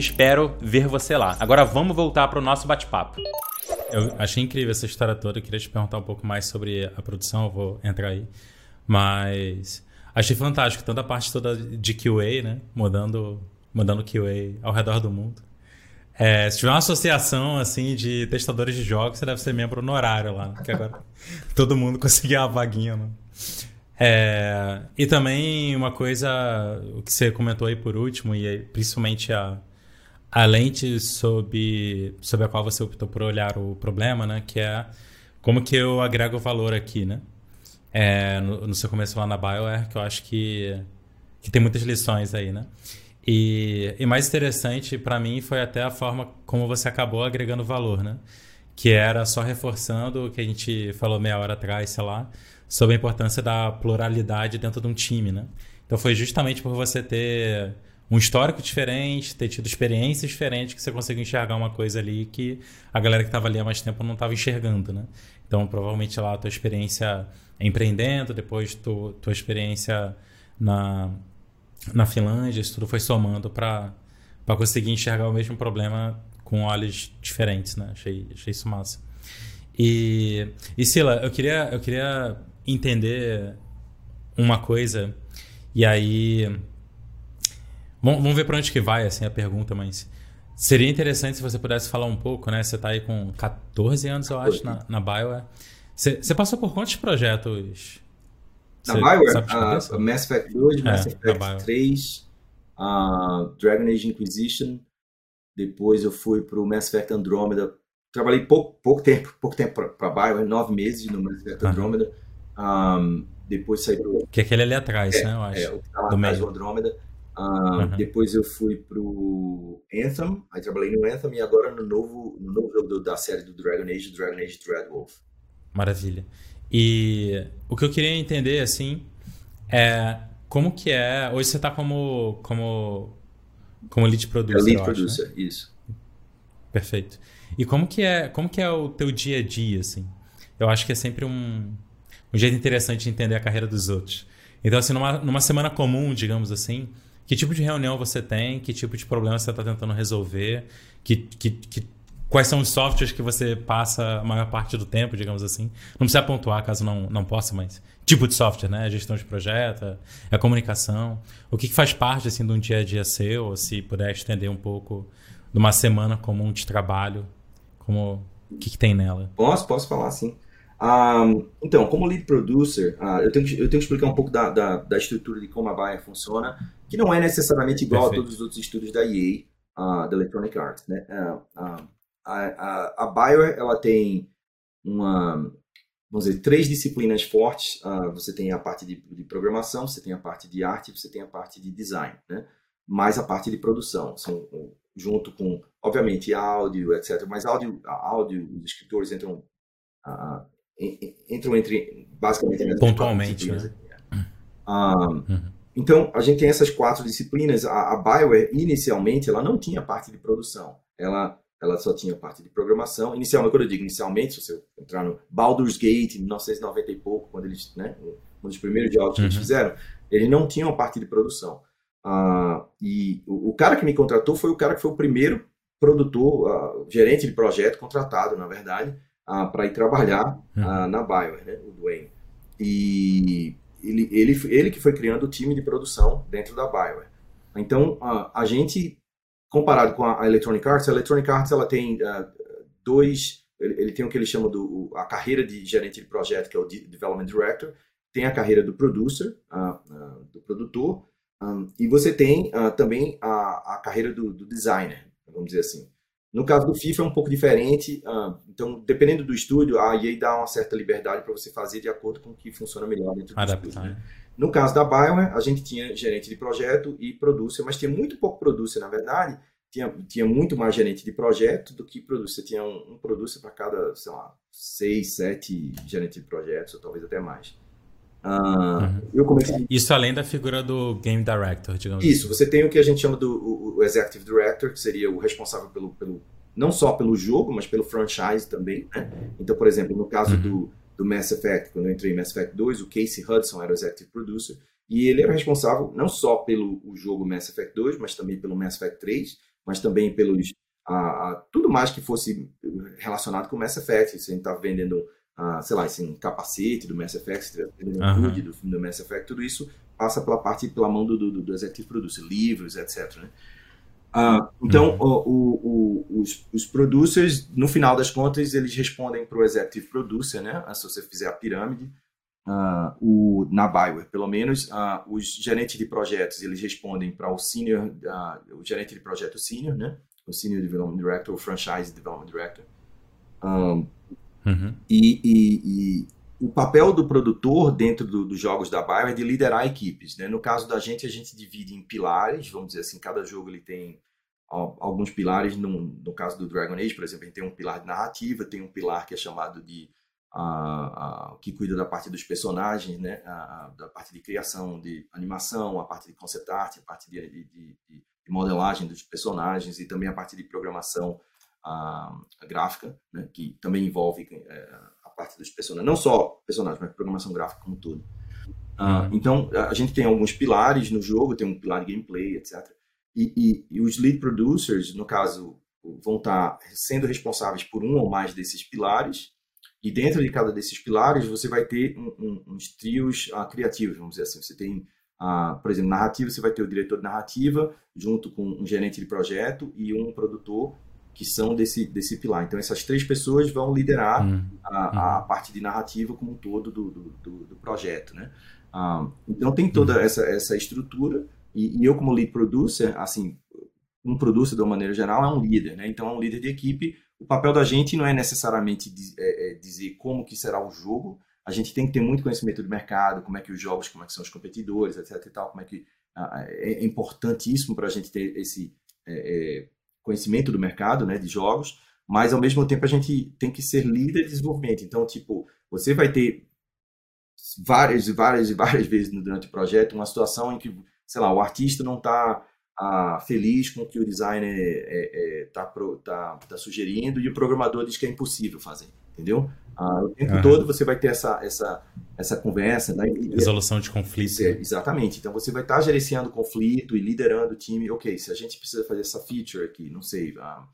espero ver você lá. Agora vamos voltar para o nosso bate-papo. Eu achei incrível essa história toda. Eu queria te perguntar um pouco mais sobre a produção, eu vou entrar aí. Mas achei fantástico, toda a parte toda de QA, né? Mudando, mudando QA ao redor do mundo. É, se tiver uma associação assim de testadores de jogos, você deve ser membro honorário lá, porque agora todo mundo conseguia a vaguinha, né? É, e também uma coisa, o que você comentou aí por último, e principalmente a, a lente sob, sob a qual você optou por olhar o problema, né? Que é como que eu agrego valor aqui, né? É, no, no, seu começo lá na BioWare, que eu acho que, que tem muitas lições aí, né? E, e mais interessante para mim foi até a forma como você acabou agregando valor, né? Que era só reforçando o que a gente falou meia hora atrás, sei lá, sobre a importância da pluralidade dentro de um time, né? Então foi justamente por você ter um histórico diferente, ter tido experiências diferentes que você conseguiu enxergar uma coisa ali que a galera que estava ali há mais tempo não estava enxergando, né? Então, provavelmente lá a tua experiência empreendendo, depois tu, tua experiência na, na Finlândia, isso tudo foi somando para conseguir enxergar o mesmo problema com olhos diferentes, né? Achei, achei isso massa. E, e Sila, eu queria, eu queria entender uma coisa, e aí Vamos ver para onde que vai assim a pergunta, mas seria interessante se você pudesse falar um pouco, né? Você está aí com 14 anos, eu acho, na, na BioWare. Você, você passou por quantos projetos? Na BioWare? Uh, Mass Effect 2, é, Mass Effect 3, uh, Dragon Age Inquisition. Depois eu fui para o Mass Effect Andromeda. Trabalhei pouco, pouco tempo, pouco tempo para a BioWare, nove meses no Mass Effect Andromeda. Um, depois saí pro... Que é aquele ali atrás, é, né? Eu acho. É, o que tá lá do atrás do Andromeda. Uh, uhum. Depois eu fui pro Anthem, aí trabalhei no Anthem e agora no novo, no novo jogo do, da série do Dragon Age, Dragon Age Dreadwolf. Maravilha. E o que eu queria entender, assim, é como que é... Hoje você está como, como, como lead producer, é lead producer, acho, né? isso. Perfeito. E como que, é, como que é o teu dia a dia, assim? Eu acho que é sempre um, um jeito interessante de entender a carreira dos outros. Então, assim, numa, numa semana comum, digamos assim, que tipo de reunião você tem? Que tipo de problema você está tentando resolver? Que, que, que, quais são os softwares que você passa a maior parte do tempo, digamos assim? Não precisa pontuar caso não, não possa, mas tipo de software, né? A gestão de projeto, a comunicação. O que, que faz parte assim, de um dia a dia seu? Se puder estender um pouco de uma semana comum de trabalho, como o que, que tem nela? Posso, posso falar sim. Um, então, como lead producer, uh, eu, tenho que, eu tenho que explicar um pouco da, da, da, estrutura de como a Bayer funciona, que não é necessariamente igual Perfeito. a todos os outros estúdios da EA, uh, da Electronic Arts. Né? Uh, a, a, a Bayer, ela tem uma, vamos dizer, três disciplinas fortes. você tem a parte de, de, programação, você tem a parte de arte, você tem a parte de design, né? mais a parte de produção. São, junto com, obviamente, áudio, etc. Mas áudio, áudio os escritores entram entram entre basicamente pontualmente. Né? Um, uhum. Então a gente tem essas quatro disciplinas. A, a Bioware inicialmente ela não tinha parte de produção. Ela ela só tinha parte de programação. Inicialmente, quando eu digo inicialmente, se você entrar no Baldur's Gate, em 1990 e pouco, quando eles, né, um dos primeiros jogos que eles uhum. fizeram, eles não tinham parte de produção. Uh, e o, o, cara que me contratou foi o cara que foi o primeiro produtor, uh, gerente de projeto contratado, na verdade, ah, para ir trabalhar uhum. ah, na Bayer, né, o Dwayne. E ele, ele, ele que foi criando o time de produção dentro da Bayer. Então, a, a gente comparado com a Electronic Arts, a Electronic Arts ela tem uh, dois, ele, ele, tem o que ele chama do a carreira de gerente de projeto, que é o Development Director, tem a carreira do producer, uh, uh, do produtor, um, e você tem também a, a carreira do, do, designer, vamos dizer assim. No caso do FIFA é um pouco diferente, então dependendo do estúdio, a EA dá uma certa liberdade para você fazer de acordo com o que funciona melhor dentro do Adaptar. estúdio. Né? No caso da Bioware, a gente tinha gerente de projeto e producer, mas tinha muito pouco producer, na verdade. Tinha, tinha muito mais gerente de projeto do que producer. Tinha um, um producer para cada, sei lá, seis, sete gerentes de projetos, ou talvez até mais. Uh, uhum. eu comecei... Isso além da figura do Game Director, digamos Isso, assim. você tem o que a gente chama do o, o Executive Director, que seria o responsável pelo, pelo, não só pelo jogo, mas pelo franchise também. Né? Então, por exemplo, no caso uhum. do do Mass Effect, quando eu entrei em Mass Effect 2, o Casey Hudson era o executive producer, e ele era responsável não só pelo o jogo Mass Effect 2, mas também pelo Mass Effect 3, mas também pelos a, a, tudo mais que fosse relacionado com Mass Effect. Se a gente estava vendendo, sei lá, assim, capacete do Mass Effect, uhum. Do filme do Mass Effect, tudo isso passa pela parte, pela mão do, do, do executive producer, livros, etc. Né? Uh, então, uhum. o, o, o, os, os, producers, no final das contas, eles respondem para o executive producer, né? Se você fizer a pirâmide, uh, o, na Bioware, pelo menos, os gerentes de projetos, eles respondem para o senior, o gerente de projeto senior, né? O senior development director, o franchise development director. Um, uhum. e, e, e, o papel do produtor dentro do, dos jogos da Bioware é de liderar equipes, né? No caso da gente, a gente divide em pilares, vamos dizer assim, cada jogo ele tem alguns pilares. No, no caso do Dragon Age, por exemplo, a gente tem um pilar de narrativa, tem um pilar que é chamado de a, a, que cuida da parte dos personagens, né? A, da parte de criação de animação, a parte de concept art, a parte de, de, de, de modelagem dos personagens e também a parte de programação gráfica, né? que também envolve é, a parte dos personagens, não só personagens, mas programação gráfica como todo. Uh, então, a gente tem alguns pilares no jogo, tem um pilar de gameplay, etc. E, e, e, os lead producers, no caso, vão estar sendo responsáveis por um ou mais desses pilares. E dentro de cada desses pilares, você vai ter um, um, uns trios uh, criativos, vamos dizer assim. Você tem, uh, por exemplo, narrativa, você vai ter o diretor de narrativa, junto com um gerente de projeto e um produtor que são desse, desse pilar. Então, essas três pessoas vão liderar uhum. a, a, parte de narrativa como um todo do, do, do, do projeto, né? Uh, então, tem toda uhum. essa, essa estrutura e, e, eu, como lead producer, assim, um producer, de uma maneira geral, é um líder, né? Então, é um líder de equipe. O papel da gente não é necessariamente é, é dizer como que será o jogo. A gente tem que ter muito conhecimento do mercado, como é que os jogos, como é que são os competidores, etc e tal, como é que uh, é importantíssimo para a gente ter esse é, é, conhecimento do mercado, né, de jogos, mas ao mesmo tempo a gente tem que ser líder de desenvolvimento. Então, tipo, você vai ter várias e várias e várias vezes durante o projeto uma situação em que sei lá, o artista não está ah, feliz com o que o designer está é, é, tá, tá, tá sugerindo e o programador diz que é impossível fazer, entendeu? Ah, o tempo uhum. todo você vai ter essa, essa, essa conversa. Né? Resolução de conflito. É, exatamente. Então você vai estar tá gerenciando conflito e liderando o time. Ok, se a gente precisa fazer essa feature aqui, não sei, ah,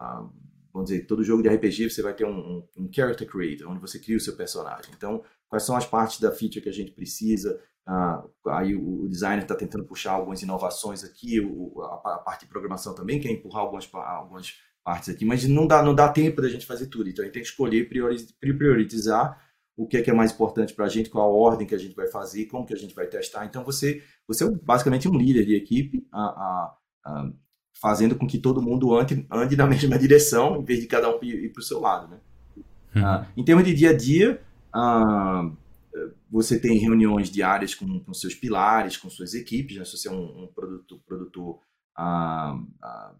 ah, vamos dizer, todo jogo de RPG você vai ter um, um, um character creator, onde você cria o seu personagem. Então, quais são as partes da feature que a gente precisa? Ah, aí o, o designer está tentando puxar algumas inovações aqui, o, a, a, parte de programação também quer empurrar algumas, algumas partes aqui, mas não dá, não dá tempo da gente fazer tudo. Então a gente tem que escolher, priorizar o que é, que é mais importante para a gente, qual a ordem que a gente vai fazer, como que a gente vai testar. Então você, você é basicamente um líder de equipe, a, a, fazendo com que todo mundo ande, ande na mesma direção, em vez de cada um ir, ir para o seu lado. Né? Hum. Ah, em termos de dia a dia, ah, você tem reuniões diárias com, com seus pilares, com suas equipes, né? se você é um, um produtor, produtor ah, ah,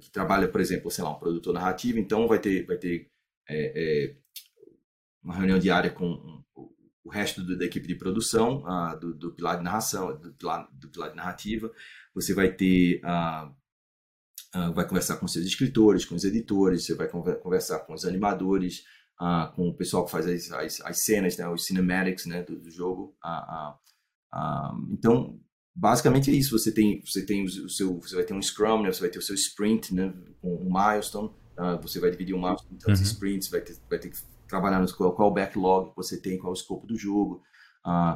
que trabalha, por exemplo, sei lá, um produtor narrativo, então vai ter, vai ter é, é, uma reunião diária com o resto do, da equipe de produção, ah, do, do, pilar de narração, do pilar, do pilar de narrativa, você vai ter ah, ah, vai conversar com seus escritores, com os editores, você vai conversar com os animadores, uh, com o pessoal que faz as, as, as cenas, né, os cinematics né, do, do jogo. Uh, uh, então, basicamente é isso. Você tem, você tem o seu, você vai ter um Scrum, né, você vai ter o seu sprint, né, um, milestone. você vai dividir um milestone em tantos uhum. sprints, vai ter, vai ter que trabalhar no qual, qual backlog que você tem, qual o escopo do jogo,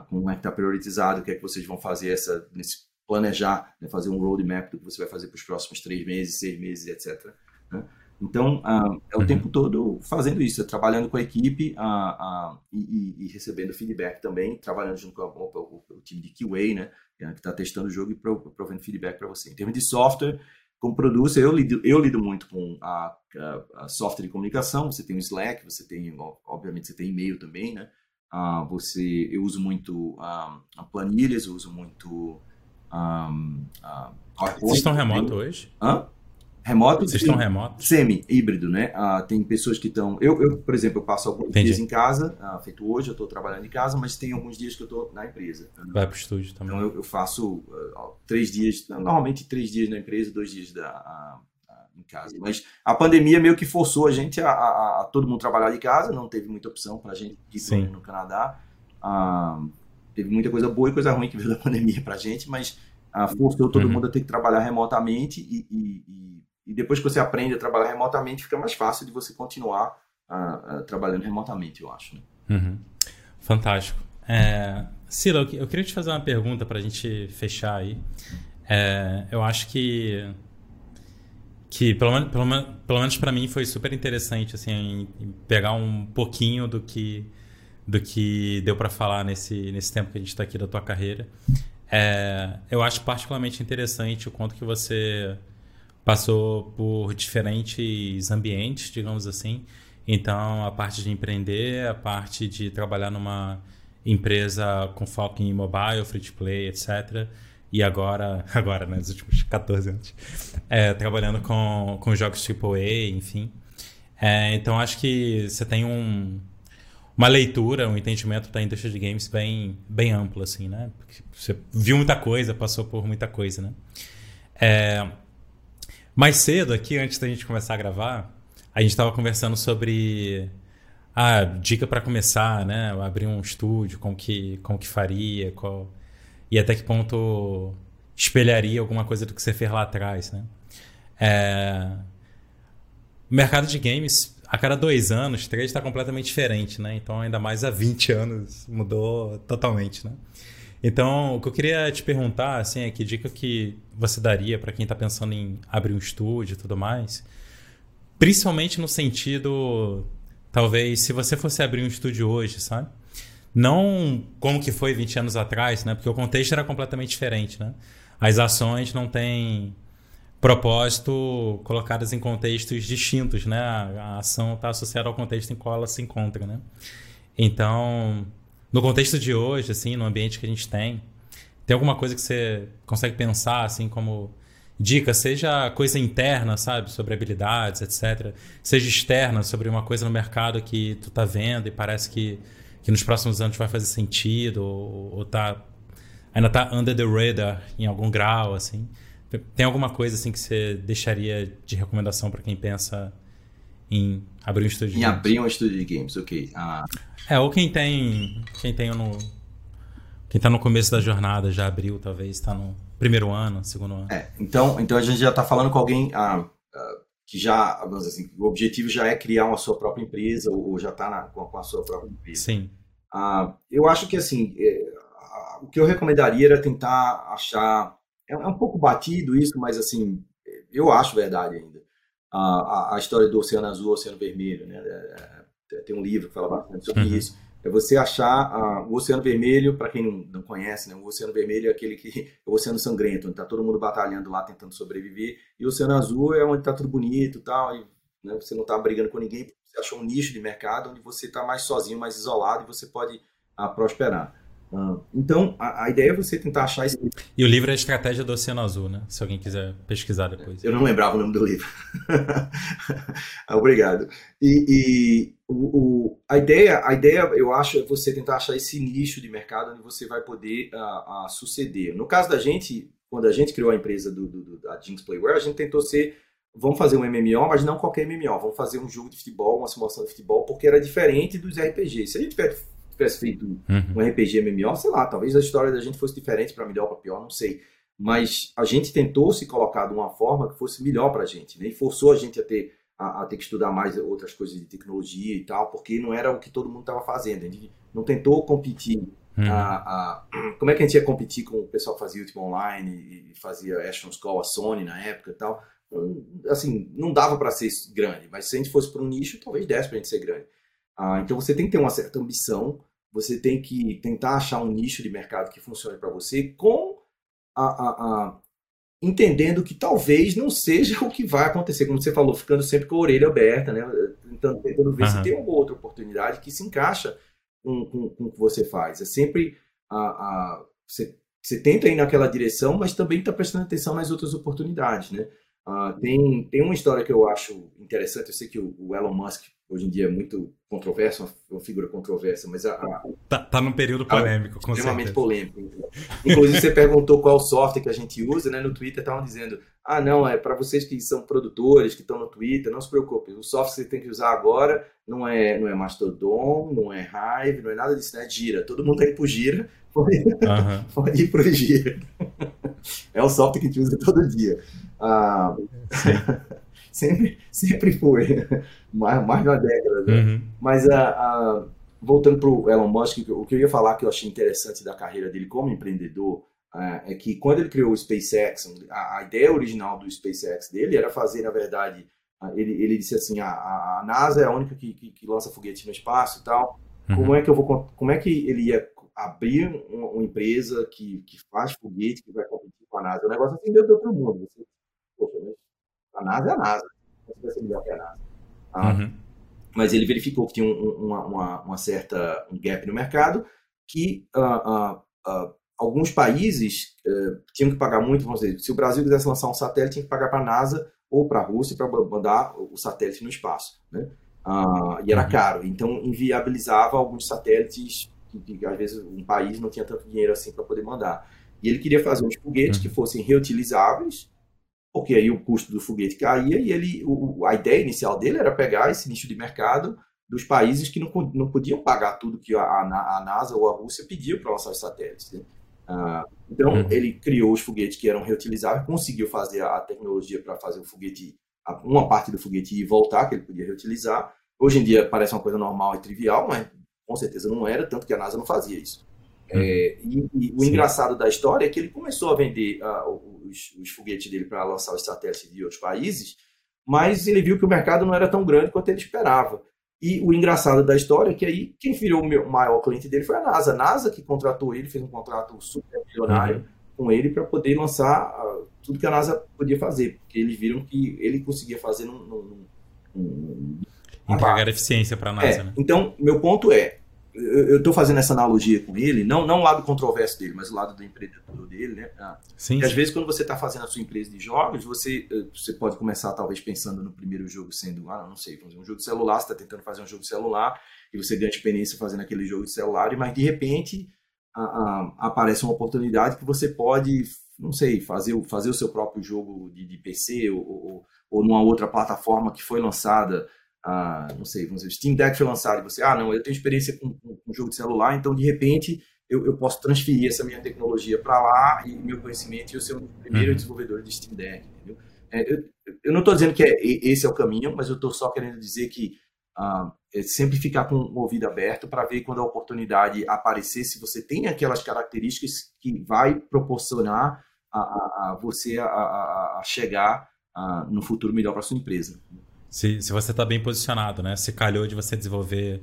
como é que está priorizado, o que é que vocês vão fazer essa, nesse planejar, né, fazer um roadmap do que você vai fazer para os próximos três meses, seis meses, etc. Né? Então, uh, é o uhum. tempo todo fazendo isso, é trabalhando com a equipe uh, uh, e, e, recebendo feedback também, trabalhando junto com o, o, o time de QA, né, que está testando o jogo e provendo feedback para você. Em termos de software, como producer, eu lido, eu lido muito com a, a, a, software de comunicação. Você tem o Slack, você tem, obviamente, você tem e-mail também, né? Uh, você, eu uso muito uh, planilhas, eu uso muito. Um, uh, Vocês estão remoto hoje? Hã? Remoto? Vocês estão remoto? Semi-híbrido, né? Uh, tem pessoas que estão. Eu, eu, por exemplo, eu passo alguns Entendi. dias em casa, uh, feito hoje, eu estou trabalhando em casa, mas tem alguns dias que eu estou na empresa. Vai para o estúdio também. Então eu, eu faço uh, três dias, normalmente três dias na empresa, dois dias da, em casa. Mas a pandemia meio que forçou a gente a, a, todo mundo trabalhar de casa, não teve muita opção para a gente ir no Canadá. teve muita coisa boa e coisa ruim que veio da pandemia para a gente, mas forçou todo uhum. mundo a ter que trabalhar remotamente e, e, e e depois que você aprende a trabalhar remotamente, fica mais fácil de você continuar uh, uh, trabalhando remotamente, eu acho. Né? Uhum. Fantástico. É, Sila, eu queria te fazer uma pergunta para a gente fechar aí. É, eu acho que que pelo, pelo, pelo menos para mim foi super interessante assim pegar um pouquinho do que do que deu para falar nesse nesse tempo que a gente está aqui da tua carreira. É, eu acho particularmente interessante o quanto que você passou por diferentes ambientes, digamos assim. Então, a parte de empreender, a parte de trabalhar numa empresa com foco em mobile, free to play, etc. E agora, agora, né, nos últimos 14 anos, é, trabalhando com, com jogos AAA, enfim. É, então, acho que você tem um, uma leitura, um entendimento da indústria de games bem, bem amplo, assim, né? Porque você viu muita coisa, passou por muita coisa, né? É, mais cedo aqui, antes da gente começar a gravar, a gente estava conversando sobre a ah, dica para começar, né? Abrir um estúdio, como que, como que faria, qual... e até que ponto espelharia alguma coisa do que você fez lá atrás, né? É... O mercado de games, a cada dois anos, três está completamente diferente, né? Então, ainda mais há 20 anos, mudou totalmente, né? Então, o que eu queria te perguntar, assim, é que dica que você daria para quem está pensando em abrir um estúdio e tudo mais? Principalmente no sentido, talvez, se você fosse abrir um estúdio hoje, sabe? Não como que foi 20 anos atrás, né? Porque o contexto era completamente diferente, né? As ações não têm propósito colocadas em contextos distintos, né? A, ação está associada ao contexto em qual ela se encontra, né? Então, no contexto de hoje, assim, no ambiente que a gente tem, tem alguma coisa que você consegue pensar, assim, como dica, seja coisa interna, sabe, sobre habilidades, etc., seja externa, sobre uma coisa no mercado que tu tá vendo e parece que, que nos próximos anos vai fazer sentido, ou, ou tá, ainda tá under the radar em algum grau, assim. Tem alguma coisa, assim, que você deixaria de recomendação para quem pensa em abrir um estúdio de em games? Em abrir um estúdio de games, ok. Ah... É, ou quem tem. Quem tem no. Quem tá no começo da jornada, já abriu, talvez, está no primeiro ano, segundo ano. É, então, então a gente já está falando com alguém ah, ah, que já, assim, o objetivo já é criar uma sua própria empresa ou já está com, com, a sua própria empresa. Sim. Ah, eu acho que, assim, é, o que eu recomendaria era tentar achar. É, é um pouco batido isso, mas, assim, eu acho verdade ainda. A, a, história do Oceano Azul, Oceano Vermelho, né? É, tem um livro que fala bastante sobre uhum. isso. É você achar uh, o Oceano Vermelho, para quem não, não conhece, né? o Oceano Vermelho é aquele que é o Oceano Sangrento, onde está todo mundo batalhando lá, tentando sobreviver. E o Oceano Azul é onde está tudo bonito tal, e né, você não está brigando com ninguém, você achou um nicho de mercado onde você está mais sozinho, mais isolado e você pode uh, prosperar. Ah, então, a, a, ideia é você tentar achar esse. E o livro é a Estratégia do Oceano Azul, né? Se alguém quiser pesquisar depois. Eu não lembrava o nome do livro. Obrigado. E, e o, o, a, ideia, a ideia, eu acho, é você tentar achar esse nicho de mercado onde você vai poder uh, uh, suceder. No caso da gente, quando a gente criou a empresa do, do, do, da Jinx Playware, a gente tentou ser. Vamos fazer um MMO, mas não qualquer MMO. Vamos fazer um jogo de futebol, uma simulação de futebol, porque era diferente dos RPGs. Se a gente tiver tivesse feito uhum. um RPG MMO, sei lá, talvez a história da gente fosse diferente para melhor ou para pior, não sei. Mas a gente tentou se colocar de uma forma que fosse melhor para a gente, né? E forçou a gente a ter, a, a, ter que estudar mais outras coisas de tecnologia e tal, porque não era o que todo mundo estava fazendo. A gente não tentou competir Hum. A, a, como é que a gente ia competir com o pessoal que fazia último online e fazia Astro's Call, a Sony na época e tal. Assim, não dava para ser grande, mas se a gente fosse para um nicho, talvez desse para a gente ser grande. Ah, então você tem que ter uma certa ambição, você tem que tentar achar um nicho de mercado que funcione para você com a, a, a, entendendo que talvez não seja o que vai acontecer, como você falou, ficando sempre com a orelha aberta, né? Tentando, tentando ver uhum. se tem uma outra oportunidade que se encaixa com, com, com o que você faz. É sempre a, você, você tenta ir naquela direção, mas também está prestando atenção nas outras oportunidades, né? Uh, tem, tem uma história que eu acho interessante. Eu sei que o, o Elon Musk hoje em dia é muito controverso, uma figura controversa, mas a, a tá, tá num período polêmico, com extremamente certeza. polêmico. Inclusive você perguntou qual software que a gente usa, né? No Twitter estavam dizendo, ah, não, é para vocês que são produtores, que estão no Twitter, não se preocupe, o software que você tem que usar agora não é, não é Mastodon, não é Hive, não é nada disso, né? Gira. Todo mundo tá indo pro Gira, pode, uhum. pode ir pro Gira. é o software que a gente usa todo dia. Ah, sempre, sempre foi, mais, mais de uma década. Né? Uhum. Mas a, a, voltando para o Elon Musk, o que eu ia falar que eu achei interessante da carreira dele como empreendedor é, é que quando ele criou o SpaceX, a, a, ideia original do SpaceX dele era fazer, na verdade, ele, ele disse assim, a, a NASA é a única que, que, que lança foguete no espaço e tal. Uhum. Como é que eu vou, como é que ele ia abrir uma, uma, empresa que, que faz foguete que vai competir com a NASA? O negócio assim deu para o mundo. Você poxa, mas a NASA é a NASA. Você vai ser melhor que a NASA. Ah, uhum. Mas ele verificou que tinha um, uma, uma, uma, certa um gap no mercado que uh, uh, uh, alguns países eh, tinham que pagar muito, vamos dizer, se o Brasil quisesse lançar um satélite, tinha que pagar para a NASA ou para a Rússia para mandar o satélite no espaço. Né? e era uhum. caro, então inviabilizava alguns satélites que, que, às vezes um país não tinha tanto dinheiro assim para poder mandar. E ele queria fazer uns foguetes uhum. que fossem reutilizáveis porque aí o custo do foguete caía e ele, o, a ideia inicial dele era pegar esse nicho de mercado dos países que não, não podiam pagar tudo que a, a, a NASA ou a Rússia pediu para lançar os satélites. Né? Ah, então, uhum. ele criou os foguetes que eram reutilizáveis, conseguiu fazer a, a tecnologia para fazer o foguete, uma parte do foguete ir voltar, que ele podia reutilizar. Hoje em dia parece uma coisa normal e trivial, mas com certeza não era, tanto que a NASA não fazia isso. Uhum. É, e, e, o Sim. engraçado da história é que ele começou a vender uh, os, os, foguetes dele para lançar os satélites de outros países, mas ele viu que o mercado não era tão grande quanto ele esperava. E o engraçado da história é que aí quem virou o meu, maior cliente dele foi a NASA. A NASA que contratou ele, fez um contrato super milionário uhum. com ele para poder lançar uh, tudo que a NASA podia fazer, porque eles viram que ele conseguia fazer num. num, num Entregar eficiência para a NASA. É, né? Então, meu ponto é: eu estou fazendo essa analogia com ele, não, não o lado controverso dele, mas o lado do empreendedor dele, né? Ah, sim, às vezes, quando você está fazendo a sua empresa de jogos, você, eh, você pode começar, talvez, pensando no primeiro jogo sendo, ah, não sei, um jogo de celular, você está tentando fazer um jogo de celular e você ganha experiência fazendo aquele jogo de celular, mas de repente a, a, aparece uma oportunidade que você pode, não sei, fazer, fazer o seu próprio jogo de, de PC ou, ou, ou numa outra plataforma que foi lançada ah, não sei, vamos dizer, Steam Deck foi lançado e você, ah, não, eu tenho experiência com, com, com jogo de celular, então de repente eu, eu posso transferir essa minha tecnologia para lá e meu conhecimento e eu ser o primeiro uhum. desenvolvedor de Steam Deck, entendeu? É, eu, eu, não estou dizendo que é, esse é o caminho, mas eu estou só querendo dizer que ah, é sempre ficar com o ouvido aberto para ver quando a oportunidade aparecer, se você tem aquelas características que vai proporcionar a, a, a você a, a chegar no futuro melhor para sua empresa. Se, se você está bem posicionado, né? Se calhou de você desenvolver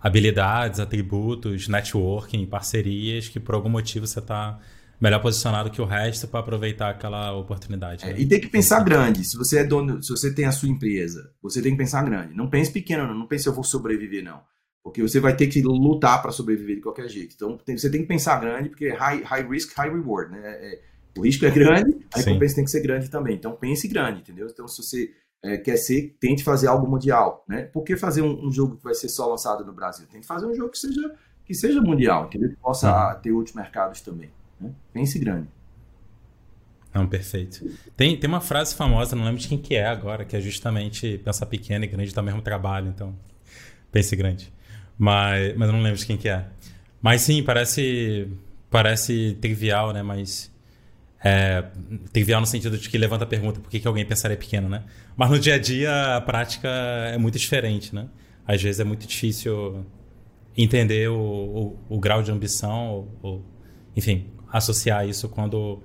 habilidades, atributos, networking, parcerias, que por algum motivo você está melhor posicionado que o resto para aproveitar aquela oportunidade. É, né? e tem que pensar grande. Se você é dono, se você tem a sua empresa, você tem que pensar grande. Não pense pequeno, não, não pense eu vou sobreviver não, porque você vai ter que lutar para sobreviver de qualquer jeito. Então tem, você tem que pensar grande, porque high, high risk, high reward, né? É, o risco é grande, a recompensa tem que ser grande também. Então pense grande, entendeu? Então se você é, quer ser, tente fazer algo mundial, né? Por que fazer um, um, jogo que vai ser só lançado no Brasil? Tem que fazer um jogo que seja, que seja mundial, que ele possa uhum. ter outros mercados também. Né? Pense grande. Não, perfeito. Tem, tem uma frase famosa, não lembro de quem que é agora, que é justamente pensar pequeno e grande dá o mesmo trabalho, então pense grande. Mas, mas eu não lembro de quem que é. Mas sim, parece, parece trivial, né? Mas é, trivial no sentido de que levanta a pergunta por que, que alguém pensaria pequeno, né? Mas no dia a dia a prática é muito diferente, né? Às vezes é muito difícil entender o, o, o grau de ambição, ou, enfim, associar isso quando,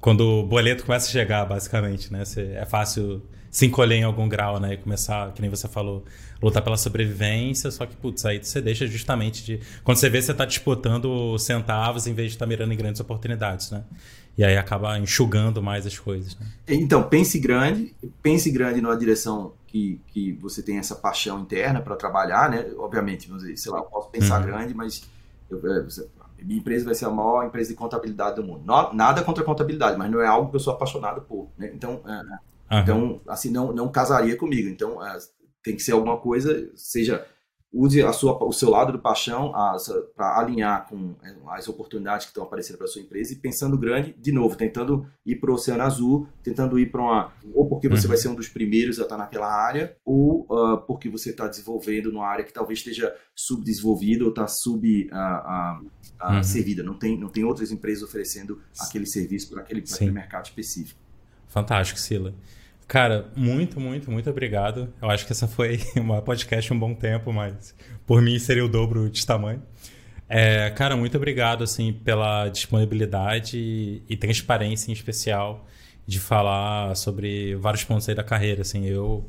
quando o boleto começa a chegar, basicamente, né? Cê, é fácil se encolher em algum grau, né? E começar, que nem você falou, lutar pela sobrevivência, só que, putz, aí você deixa justamente de... Quando você vê, você está disputando centavos em vez de estar tá mirando em grandes oportunidades, né? E aí acaba enxugando mais as coisas. Né? Então, pense grande, pense grande numa direção que, que você tem essa paixão interna para trabalhar, né? Obviamente, vamos dizer, sei lá, eu posso pensar uhum. grande, mas eu, é, minha empresa vai ser a maior empresa de contabilidade do mundo. Não, nada contra a contabilidade, mas não é algo que eu sou apaixonado por. Né? Então, uhum. então, assim, não, não casaria comigo. Então, é, tem que ser alguma coisa, seja use a sua, o seu lado do paixão para alinhar com é, as oportunidades que estão aparecendo para sua empresa e pensando grande, de novo, tentando ir para o Oceano Azul, tentando ir para uma. Ou porque você uhum. vai ser um dos primeiros a estar naquela área, ou uh, porque você está desenvolvendo numa área que talvez esteja subdesenvolvida ou está sub. Uh, uh, uhum. servida. Não tem, não tem outras empresas oferecendo aquele serviço para aquele, aquele mercado específico. Fantástico, Sila. Cara, muito, muito, muito obrigado. Eu acho que essa foi uma podcast um bom tempo, mas por mim seria o dobro de tamanho. É, cara, muito obrigado assim pela disponibilidade e, transparência em especial de falar sobre vários pontos aí da carreira. Assim, eu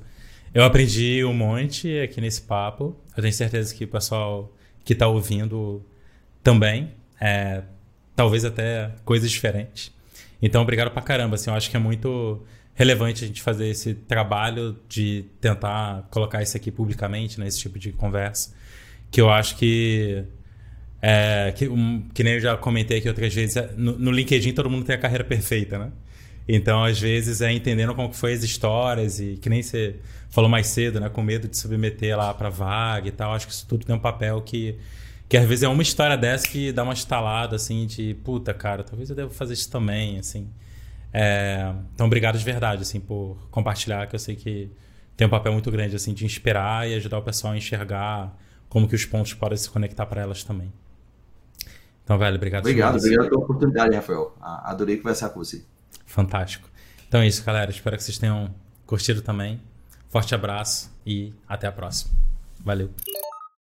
eu aprendi um monte aqui nesse papo. Eu tenho certeza que o pessoal que está ouvindo também, é, talvez até coisas diferentes. Então, obrigado pra caramba. Assim, eu acho que é muito relevante a gente fazer esse trabalho de tentar colocar isso aqui publicamente, nesse né, tipo de conversa, que eu acho que é, que, um, que nem eu já comentei aqui outras vezes, é, no, no, LinkedIn todo mundo tem a carreira perfeita, né? Então, às vezes, é entendendo como foi as histórias e que nem você falou mais cedo, né? Com medo de submeter lá para vaga e tal. Acho que isso tudo tem um papel que, que às vezes é uma história dessa que dá uma estalada, assim, de puta, cara, talvez eu devo fazer isso também, assim. É, então, obrigado de verdade, assim, por compartilhar, que eu sei que tem um papel muito grande, assim, de inspirar e ajudar o pessoal a enxergar como que os pontos podem se conectar para elas também. Então, velho, obrigado. Obrigado, obrigado pela oportunidade, Rafael. Adorei conversar com você. Fantástico. Então é isso, galera. Espero que vocês tenham curtido também. Forte abraço e até a próxima. Valeu.